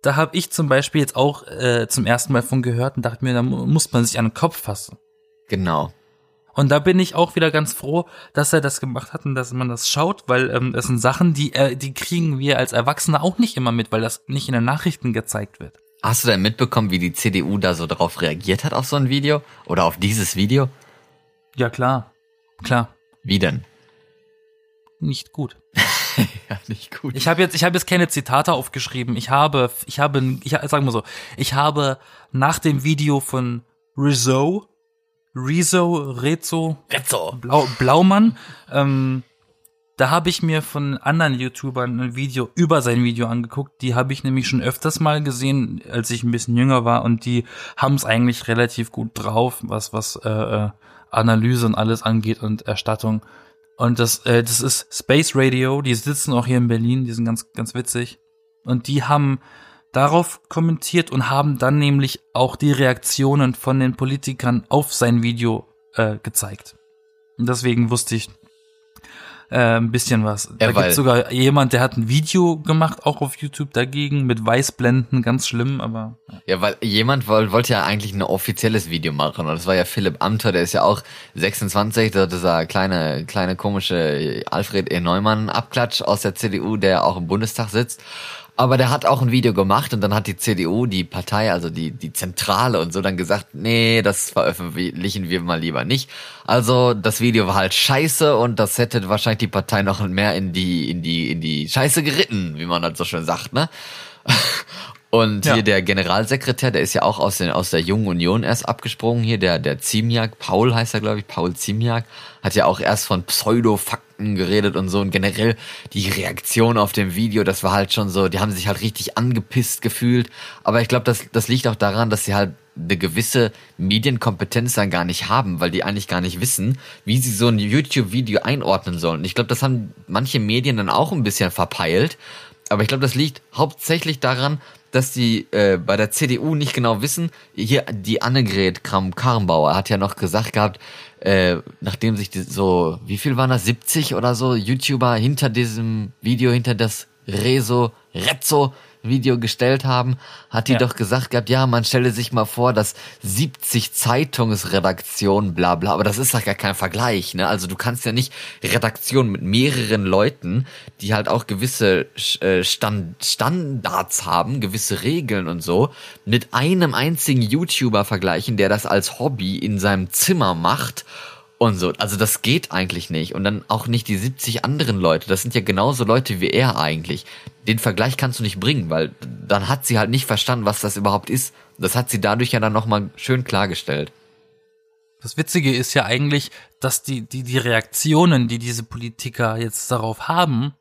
da habe ich zum Beispiel jetzt auch äh, zum ersten Mal von gehört und dachte mir, da mu- muss man sich an den Kopf fassen. genau. Und da bin ich auch wieder ganz froh, dass er das gemacht hat und dass man das schaut, weil ähm, das sind Sachen, die, äh, die kriegen wir als Erwachsene auch nicht immer mit, weil das nicht in den Nachrichten gezeigt wird. Hast du denn mitbekommen, wie die CDU da so darauf reagiert hat auf so ein Video? Oder auf dieses Video? Ja, klar. Klar. Wie denn? Nicht gut. Ja, nicht gut. Ich habe jetzt, ich habe jetzt keine Zitate aufgeschrieben. Ich habe, ich habe, ich sagen wir so, ich habe nach dem Video von Rizzo, Rizzo, Rezo, Rezzo. Blau, Blaumann, ähm, da habe ich mir von anderen YouTubern ein Video über sein Video angeguckt. Die habe ich nämlich schon öfters mal gesehen, als ich ein bisschen jünger war, und die haben es eigentlich relativ gut drauf, was was äh, äh, Analyse und alles angeht und Erstattung. Und das, äh, das ist Space Radio. Die sitzen auch hier in Berlin. Die sind ganz ganz witzig. Und die haben darauf kommentiert und haben dann nämlich auch die Reaktionen von den Politikern auf sein Video äh, gezeigt. Und deswegen wusste ich äh, ein bisschen was. Da Ja, weil- gibt sogar jemand, der hat ein Video gemacht, auch auf YouTube dagegen, mit Weißblenden, ganz schlimm, aber ja. Ja, weil jemand woll, wollte ja eigentlich ein offizielles Video machen und das war ja Philipp Amthor, der ist ja auch 26, der- dieser kleine, kleine komische Alfred E. Neumann Abklatsch aus der CDU, der auch im Bundestag sitzt. Aber der hat auch ein Video gemacht und dann hat die CDU, die Partei, also die, die Zentrale und so dann gesagt, nee, das veröffentlichen wir mal lieber nicht. Also das Video war halt scheiße und das hätte wahrscheinlich die Partei noch mehr in die, in die, in die Scheiße geritten, wie man das so schön sagt, ne? Und Ja. hier der Generalsekretär, der ist ja auch aus, den, aus der Jungen Union erst abgesprungen hier, der, der Ziemiak, Paul heißt er, glaube ich, Paul Ziemiak, hat ja auch erst von Pseudo-Fakten geredet und so und generell die Reaktion auf dem Video, das war halt schon so, die haben sich halt richtig angepisst gefühlt, aber ich glaube, das, das liegt auch daran, dass sie halt eine gewisse Medienkompetenz dann gar nicht haben, weil die eigentlich gar nicht wissen, wie sie so ein YouTube-Video einordnen sollen. Ich glaube, das haben manche Medien dann auch ein bisschen verpeilt, aber ich glaube, das liegt hauptsächlich daran, dass die äh, bei der CDU nicht genau wissen. Hier die Annegret Kramp-Karrenbauer hat ja noch gesagt gehabt, äh, nachdem sich die, so, wie viel waren das, 70 oder so YouTuber hinter diesem Video, hinter das Rezo, Rezzo Video gestellt haben, hat die Ja. doch gesagt gehabt, ja, man stelle sich mal vor, dass 70 Zeitungsredaktionen, bla bla, aber das ist doch gar kein Vergleich, ne? Also du kannst ja nicht Redaktionen mit mehreren Leuten, die halt auch gewisse äh, Stand, Standards haben, gewisse Regeln und so, mit einem einzigen YouTuber vergleichen, der das als Hobby in seinem Zimmer macht und so. Also das geht eigentlich nicht. Und dann auch nicht die 70 anderen Leute. Das sind ja genauso Leute wie er eigentlich. Den Vergleich kannst du nicht bringen, weil dann hat sie halt nicht verstanden, was das überhaupt ist. Das hat sie dadurch ja dann nochmal schön klargestellt. Das Witzige ist ja eigentlich, dass die, die, die Reaktionen, die diese Politiker jetzt darauf haben,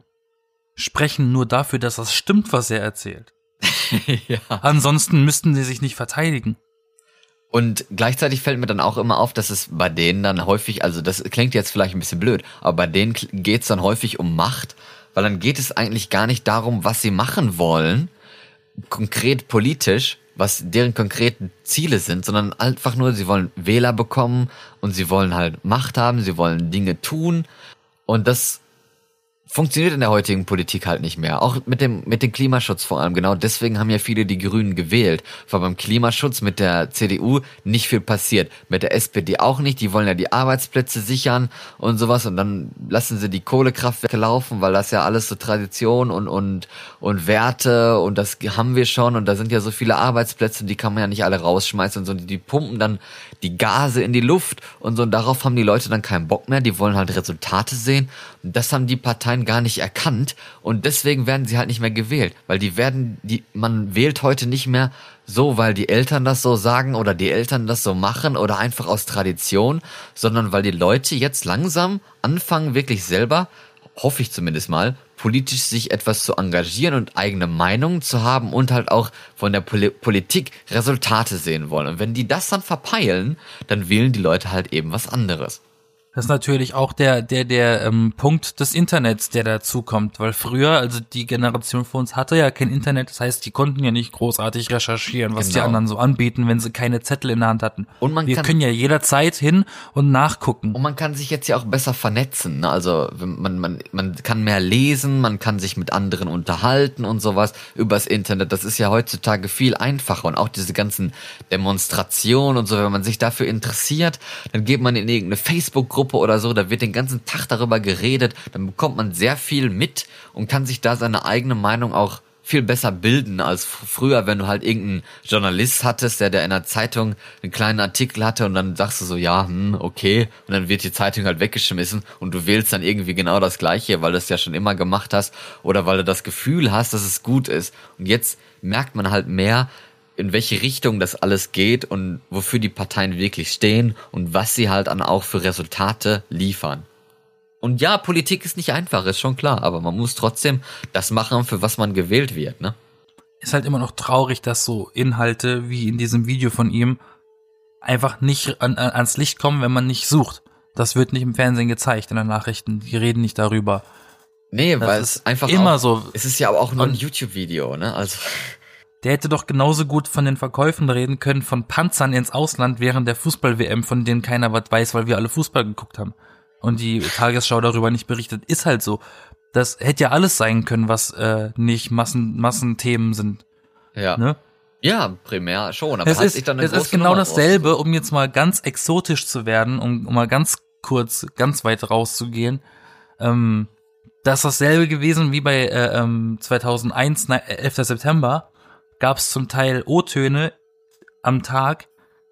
sprechen nur dafür, dass das stimmt, was er erzählt. ja. Ansonsten müssten sie sich nicht verteidigen. Und gleichzeitig fällt mir dann auch immer auf, dass es bei denen dann häufig, also das klingt jetzt vielleicht ein bisschen blöd, aber bei denen geht es dann häufig um Macht, weil dann geht es eigentlich gar nicht darum, was sie machen wollen, konkret politisch, was deren konkreten Ziele sind, sondern einfach nur, sie wollen Wähler bekommen und sie wollen halt Macht haben, sie wollen Dinge tun. Und das funktioniert in der heutigen Politik halt nicht mehr. Auch mit dem, mit dem Klimaschutz vor allem. Genau deswegen haben ja viele die Grünen gewählt. Weil beim Klimaschutz mit der CDU nicht viel passiert. Mit der SPD auch nicht. Die wollen ja die Arbeitsplätze sichern und sowas. Und dann lassen sie die Kohlekraftwerke laufen, weil das ja alles so Tradition und, und, und Werte und das haben wir schon. Und da sind ja so viele Arbeitsplätze, die kann man ja nicht alle rausschmeißen und so. Die, die pumpen dann die Gase in die Luft und so. Und darauf haben die Leute dann keinen Bock mehr. Die wollen halt Resultate sehen. Das haben die Parteien gar nicht erkannt und deswegen werden sie halt nicht mehr gewählt, weil die werden, die, man wählt heute nicht mehr so, weil die Eltern das so sagen oder die Eltern das so machen oder einfach aus Tradition, sondern weil die Leute jetzt langsam anfangen, wirklich selber, hoffe ich zumindest mal, politisch sich etwas zu engagieren und eigene Meinungen zu haben und halt auch von der Poli Politik Resultate sehen wollen. Und wenn die das dann verpeilen, dann wählen die Leute halt eben was anderes. Das ist natürlich auch der, der, der ähm, Punkt des Internets, der dazu kommt, weil früher, also die Generation von uns hatte ja kein Internet, das heißt, die konnten ja nicht großartig recherchieren, was genau. die anderen so anbieten, wenn sie keine Zettel in der Hand hatten. Und man Wir kann, können ja jederzeit hin und nachgucken. Und man kann sich jetzt ja auch besser vernetzen, ne? also man, man, man kann mehr lesen, man kann sich mit anderen unterhalten und sowas übers Internet. Das ist ja heutzutage viel einfacher und auch diese ganzen Demonstrationen und so, wenn man sich dafür interessiert, dann geht man in irgendeine Facebook-Gruppe Gruppe oder so, da wird den ganzen Tag darüber geredet, dann bekommt man sehr viel mit und kann sich da seine eigene Meinung auch viel besser bilden als früher, wenn du halt irgendeinen Journalist hattest, der der in der Zeitung einen kleinen Artikel hatte und dann sagst du so, ja, hm, okay, und dann wird die Zeitung halt weggeschmissen und du wählst dann irgendwie genau das Gleiche, weil du es ja schon immer gemacht hast oder weil du das Gefühl hast, dass es gut ist. Und jetzt merkt man halt mehr, in welche Richtung das alles geht und wofür die Parteien wirklich stehen und was sie halt dann auch für Resultate liefern. Und ja, Politik ist nicht einfach, ist schon klar, aber man muss trotzdem das machen, für was man gewählt wird, ne? Ist halt immer noch traurig, dass so Inhalte wie in diesem Video von ihm einfach nicht an, an, ans Licht kommen, wenn man nicht sucht. Das wird nicht im Fernsehen gezeigt, in den Nachrichten. Die reden nicht darüber. Nee, das weil es einfach immer auch, so. Es ist ja aber auch nur ein YouTube-Video, ne? Also der hätte doch genauso gut von den Verkäufen reden können von Panzern ins Ausland während der Fußball-WM, von denen keiner was weiß, weil wir alle Fußball geguckt haben. Und die Tagesschau darüber nicht berichtet. Ist halt so. Das hätte ja alles sein können, was äh, nicht Massen, Massenthemen sind. Ja. Ne? Ja, primär schon. Aber es ist, es ist genau Nummer dasselbe, um jetzt mal ganz exotisch zu werden, um, um mal ganz kurz, ganz weit rauszugehen. Ähm, das ist dasselbe gewesen wie bei äh, ähm, 2001, 11. September gab es zum Teil O-Töne am Tag,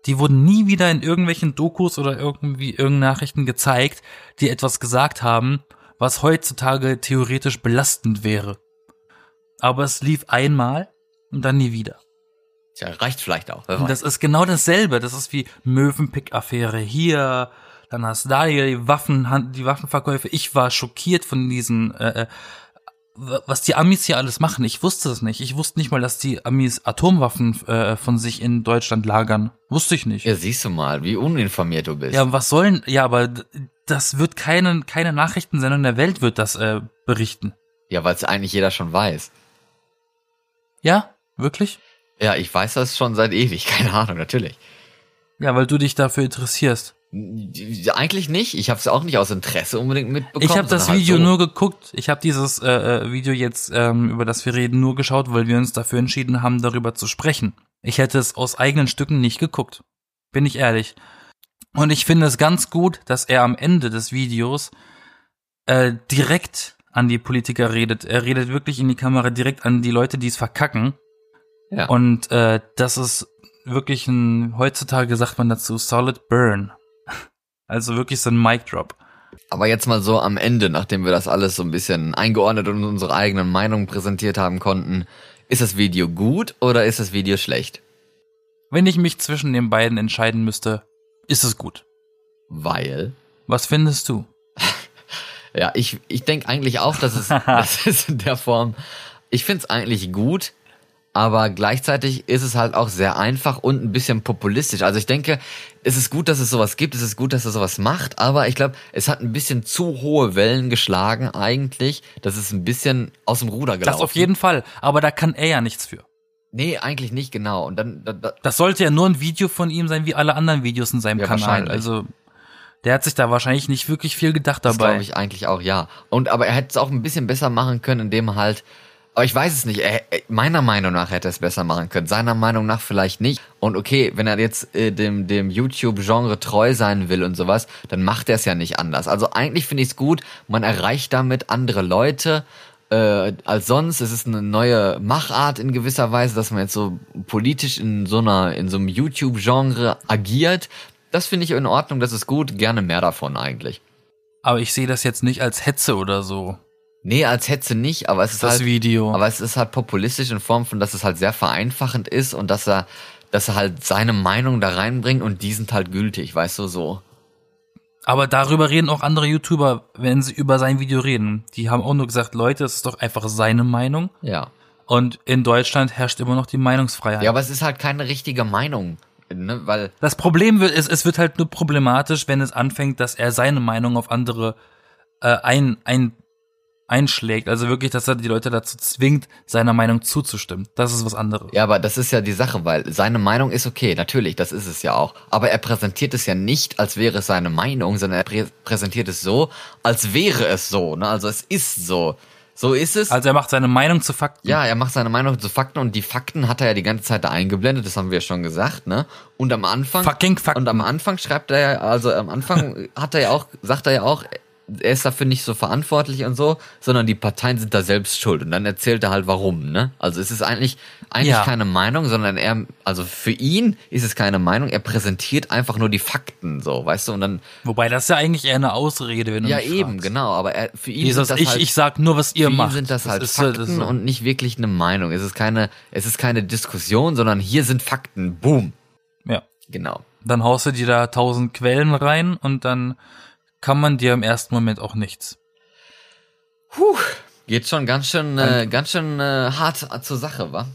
die wurden nie wieder in irgendwelchen Dokus oder irgendwie irgendeinen Nachrichten gezeigt, die etwas gesagt haben, was heutzutage theoretisch belastend wäre. Aber es lief einmal und dann nie wieder. Tja, reicht vielleicht auch. Und das ist genau dasselbe. Das ist wie Möwenpick-Affäre hier, dann hast du da die Waffen, die Waffenverkäufe. Ich war schockiert von diesen äh, äh was die Amis hier alles machen. Ich wusste es nicht. Ich wusste nicht mal, dass die Amis Atomwaffen äh, von sich in Deutschland lagern. Wusste ich nicht. Ja, siehst du mal, wie uninformiert du bist. Ja, was sollen, ja, aber das wird keine, keine Nachrichtensendung der Welt wird das äh, berichten. Ja, weil es eigentlich jeder schon weiß. Ja, wirklich? Ja, ich weiß das schon seit ewig, keine Ahnung, natürlich. Ja, weil du dich dafür interessierst. Eigentlich nicht. Ich habe es auch nicht aus Interesse unbedingt mitbekommen. Ich habe das halt Video so. nur geguckt. Ich habe dieses äh, äh, Video jetzt, ähm, über das wir reden, nur geschaut, weil wir uns dafür entschieden haben, darüber zu sprechen. Ich hätte es aus eigenen Stücken nicht geguckt. Bin ich ehrlich. Und ich finde es ganz gut, dass er am Ende des Videos äh, direkt an die Politiker redet. Er redet wirklich in die Kamera direkt an die Leute, die es verkacken. Ja. Und äh, das ist wirklich ein, heutzutage sagt man dazu, solid burn. Also wirklich so ein Mic Drop. Aber jetzt mal so am Ende, nachdem wir das alles so ein bisschen eingeordnet und unsere eigenen Meinungen präsentiert haben konnten, ist das Video gut oder ist das Video schlecht? Wenn ich mich zwischen den beiden entscheiden müsste, ist es gut. Weil? Was findest du? ja, ich, ich denke eigentlich auch, dass es, das ist in der Form. Ich find's eigentlich gut, aber gleichzeitig ist es halt auch sehr einfach und ein bisschen populistisch. Also ich denke, es ist gut, dass es sowas gibt, es ist gut, dass es sowas macht, aber ich glaube, es hat ein bisschen zu hohe Wellen geschlagen eigentlich, dass es ein bisschen aus dem Ruder gelaufen. Das auf jeden Fall, aber da kann er ja nichts für. Nee, eigentlich nicht genau. Und dann da, da das sollte ja nur ein Video von ihm sein, wie alle anderen Videos in seinem ja, Kanal. Also Der hat sich da wahrscheinlich nicht wirklich viel gedacht Das dabei. glaube ich eigentlich auch, ja. Und aber er hätte es auch ein bisschen besser machen können, indem er halt. Aber ich weiß es nicht. Er, er- meiner Meinung nach hätte er es besser machen können. Seiner Meinung nach vielleicht nicht. Und okay, wenn er jetzt äh, dem, dem YouTube-Genre treu sein will und sowas, dann macht er es ja nicht anders. Also eigentlich finde ich es gut. Man erreicht damit andere Leute äh, als sonst. Es ist eine neue Machart in gewisser Weise, dass man jetzt so politisch in so einer, in so einem YouTube-Genre agiert. Das finde ich in Ordnung. Das ist gut. Gerne mehr davon eigentlich. Aber ich sehe das jetzt nicht als Hetze oder so. Nee, als Hetze nicht, aber es ist Das halt, Video. aber es ist halt populistisch in Form von, dass es halt sehr vereinfachend ist und dass er, dass er halt seine Meinung da reinbringt und die sind halt gültig, weißt du, so. Aber darüber reden auch andere YouTuber, wenn sie über sein Video reden. Die haben auch nur gesagt, Leute, es ist doch einfach seine Meinung. Ja. Und in Deutschland herrscht immer noch die Meinungsfreiheit. Ja, aber es ist halt keine richtige Meinung, ne, weil, Das Problem wird, es, es wird halt nur problematisch, wenn es anfängt, dass er seine Meinung auf andere äh, ein, ein, einschlägt. Also wirklich, dass er die Leute dazu zwingt, seiner Meinung zuzustimmen. Das ist was anderes. ja, aber das ist ja die Sache, weil seine Meinung ist okay, natürlich, das ist es ja auch. Aber er präsentiert es ja nicht, als wäre es seine Meinung, sondern er prä präsentiert es so, als wäre es so, ne, also es ist so. So ist es. Also er macht seine Meinung zu Fakten. Ja, er macht seine Meinung zu Fakten und die Fakten hat er ja die ganze Zeit da eingeblendet, das haben wir ja schon gesagt, ne? Und am Anfang Fucking Fakten. und am Anfang schreibt er ja, also am Anfang hat er ja auch, sagt er ja auch, er ist dafür nicht so verantwortlich und so, sondern die Parteien sind da selbst schuld und dann erzählt er halt warum, ne? Also es ist eigentlich eigentlich Ja. keine Meinung, sondern er also für ihn ist es keine Meinung, er präsentiert einfach nur die Fakten so, weißt du, und dann Wobei das ist ja eigentlich eher eine Ausrede, wenn du ja eben, genau, aber er für ihn Jesus, sind das ich, halt, ich sag nur, was ihr für ihn macht. sind das halt ist Fakten das so. und nicht wirklich eine Meinung. Es ist keine, es ist keine Diskussion, sondern hier sind Fakten. Boom. ja. Genau. Dann haust du dir da tausend Quellen rein und dann kann man dir im ersten Moment auch nichts. Puh, geht schon ganz schön, äh, ganz schön äh, hart zur Sache, wa?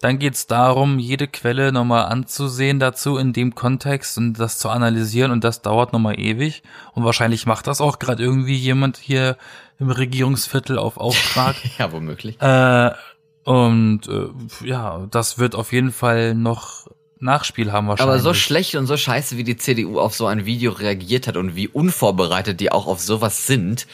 Dann geht's darum, jede Quelle nochmal anzusehen dazu in dem Kontext und das zu analysieren und das dauert nochmal ewig. Und wahrscheinlich macht das auch gerade irgendwie jemand hier im Regierungsviertel auf Auftrag. Ja, womöglich. äh, und äh, ja, das wird auf jeden Fall noch Nachspiel haben wahrscheinlich. Aber so schlecht und so scheiße, wie die CDU auf so ein Video reagiert hat und wie unvorbereitet die auch auf sowas sind,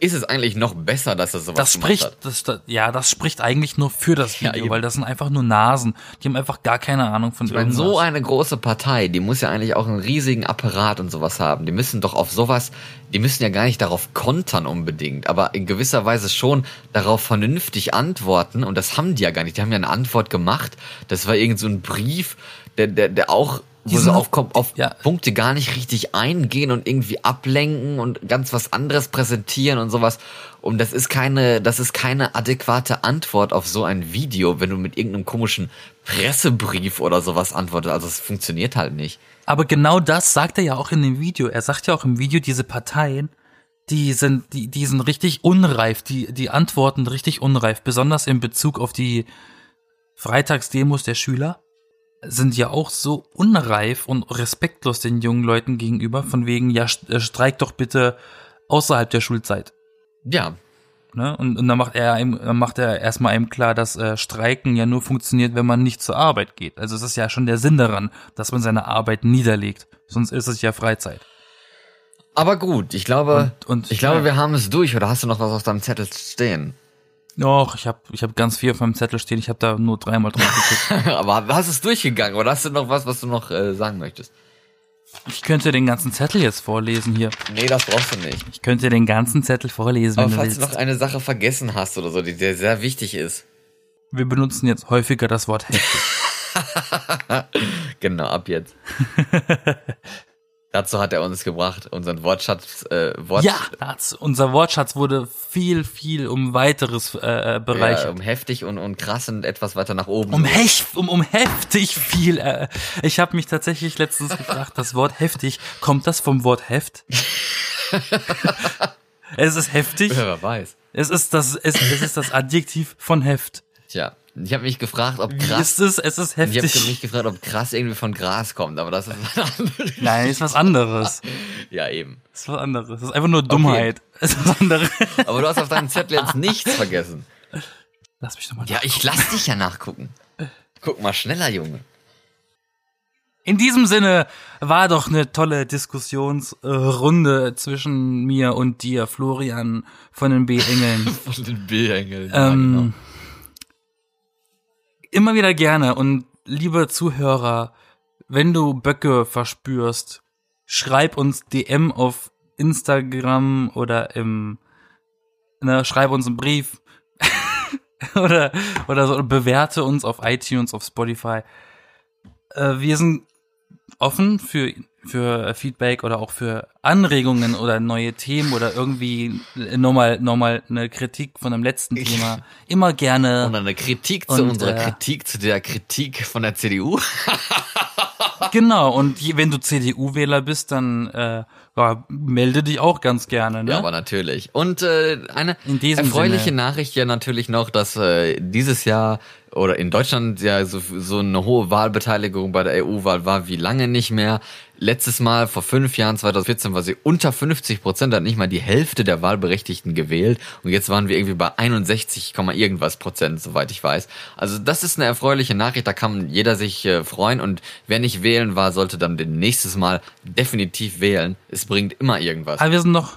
ist es eigentlich noch besser, dass er sowas das spricht, hat. das, das, ja, das spricht eigentlich nur für das Ja, Video, eben. weil das sind einfach nur Nasen. Die haben einfach gar keine Ahnung von Ich meine, irgendwas. so eine große Partei, die muss ja eigentlich auch einen riesigen Apparat und sowas haben. Die müssen doch auf sowas, die müssen ja gar nicht darauf kontern unbedingt, aber in gewisser Weise schon darauf vernünftig antworten. Und das haben die ja gar nicht. Die haben ja eine Antwort gemacht. Das war irgend so ein Brief, der, der, der auch Die wo sie auf, auf ja. Punkte gar nicht richtig eingehen und irgendwie ablenken und ganz was anderes präsentieren und sowas. Und das ist keine, das ist keine adäquate Antwort auf so ein Video, wenn du mit irgendeinem komischen Pressebrief oder sowas antwortest. Also es funktioniert halt nicht. Aber genau das sagt er ja auch in dem Video. Er sagt ja auch im Video, diese Parteien, die sind, die, die sind richtig unreif, die, die antworten richtig unreif, besonders in Bezug auf die Freitagsdemos der Schüler sind ja auch so unreif und respektlos den jungen Leuten gegenüber, von wegen, ja, äh, streik doch bitte außerhalb der Schulzeit. Ja, Ne? Und, und dann macht er einem, dann macht er erstmal einem klar, dass äh, Streiken ja nur funktioniert, wenn man nicht zur Arbeit geht. Also es ist ja schon der Sinn daran, dass man seine Arbeit niederlegt. Sonst ist es ja Freizeit. aber gut, ich glaube, Und- und- ich glaube, ja. wir haben es durch. Oder hast du noch was auf deinem Zettel stehen? Doch, ich habe ich hab ganz viel auf meinem Zettel stehen. Ich habe da nur dreimal drauf geguckt. aber hast du es durchgegangen? Oder hast du noch was, was du noch äh, sagen möchtest? Ich könnte den ganzen Zettel jetzt vorlesen hier. Nee, das brauchst du nicht. Ich könnte den ganzen Zettel vorlesen, Aber wenn du falls du willst. noch eine Sache vergessen hast oder so, die dir sehr wichtig ist. Wir benutzen jetzt häufiger das Wort heftig. Genau, ab jetzt. Dazu hat er uns gebracht, unseren Wortschatz, äh, Wort, ja, das, unser Wortschatz wurde viel, viel um weiteres äh, äh, bereichert. ja, um heftig und, und krass und etwas weiter nach oben. Um, hech, um, um heftig viel. Äh, ich habe mich tatsächlich letztens gefragt, das Wort heftig, kommt das vom Wort Heft? es ist heftig. Ja, wer weiß. Es ist das, es, es ist das Adjektiv von Heft. Tja, ich habe mich gefragt, ob Wie krass. ist es? Es ist Ich habe heftig. mich gefragt, ob krass irgendwie von Gras kommt, aber das ist eine andere. Nein, ist was anderes. Ja, eben. Ist was anderes. Das ist einfach nur Dummheit. Es ist was anderes. Aber du hast auf deinem Zettel jetzt nichts vergessen. Lass mich nochmal. Ja, ich lass dich ja nachgucken. Guck mal schneller, Junge. In diesem Sinne war doch eine tolle Diskussionsrunde zwischen mir und dir, Florian von den B-Engeln. Von den B-Engeln. ähm, Immer wieder gerne und liebe Zuhörer, wenn du Böcke verspürst, schreib uns DM auf Instagram oder im, ne, schreib uns einen Brief oder, oder so, bewerte uns auf iTunes, auf Spotify. Äh, wir sind offen für, für Feedback oder auch für Anregungen oder neue Themen oder irgendwie nochmal, nochmal eine Kritik von dem letzten Thema. Immer gerne. Und eine Kritik zu Und, unserer äh, Kritik, zu der Kritik von der CDU. Genau, und je- wenn du CDU-Wähler bist, dann äh, ja, melde dich auch ganz gerne. Ne? Ja, aber natürlich. Und äh, eine In erfreuliche Sinne. Nachricht ja natürlich noch, dass äh, dieses Jahr oder in Deutschland ja so, so eine hohe Wahlbeteiligung bei der EU-Wahl war wie lange nicht mehr. Letztes Mal vor fünf Jahren, 2014, war sie unter 50 Prozent, hat nicht mal die Hälfte der Wahlberechtigten gewählt. Und jetzt waren wir irgendwie bei 61, Komma irgendwas Prozent, soweit ich weiß. Also das ist eine erfreuliche Nachricht, da kann jeder sich äh, freuen. Und wer nicht wählen war, sollte dann den nächstes Mal definitiv wählen. Es bringt immer irgendwas. Aber wir sind noch,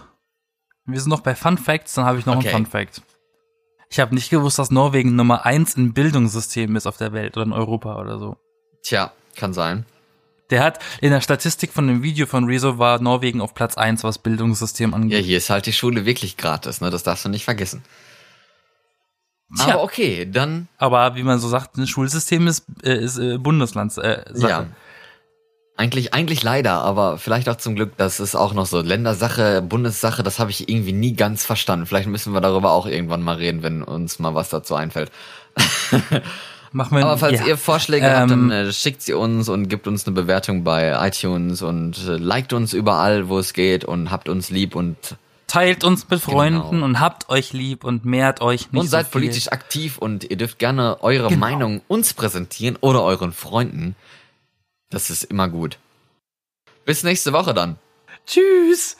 wir sind noch bei Fun Facts, dann habe ich noch Okay. einen Fun Fact. Ich habe nicht gewusst, dass Norwegen Nummer eins im Bildungssystem ist auf der Welt oder in Europa oder so. Tja, kann sein. Der hat in der Statistik von dem Video von Rezo war Norwegen auf Platz eins, was Bildungssystem Ja, angeht. hier ist halt die Schule wirklich gratis, ne? Das darfst du nicht vergessen. Tja. Aber okay, dann Aber wie man so sagt, ein Schulsystem ist, äh, ist äh, Bundeslands äh, Sache. ja. Eigentlich, eigentlich leider, aber vielleicht auch zum Glück, das ist auch noch so Ländersache, Bundessache, das habe ich irgendwie nie ganz verstanden. Vielleicht müssen wir darüber auch irgendwann mal reden, wenn uns mal was dazu einfällt. Machen wir, Aber falls ja. ihr Vorschläge habt, Ähm, dann äh, schickt sie uns und gebt uns eine Bewertung bei iTunes und äh, liked uns überall, wo es geht und habt uns lieb und, teilt uns mit Freunden Genau. und habt euch lieb und mehrt euch nicht und so seid viel. politisch aktiv und ihr dürft gerne eure Genau. Meinung uns präsentieren oder euren Freunden. Das ist immer gut. Bis nächste Woche dann. Tschüss.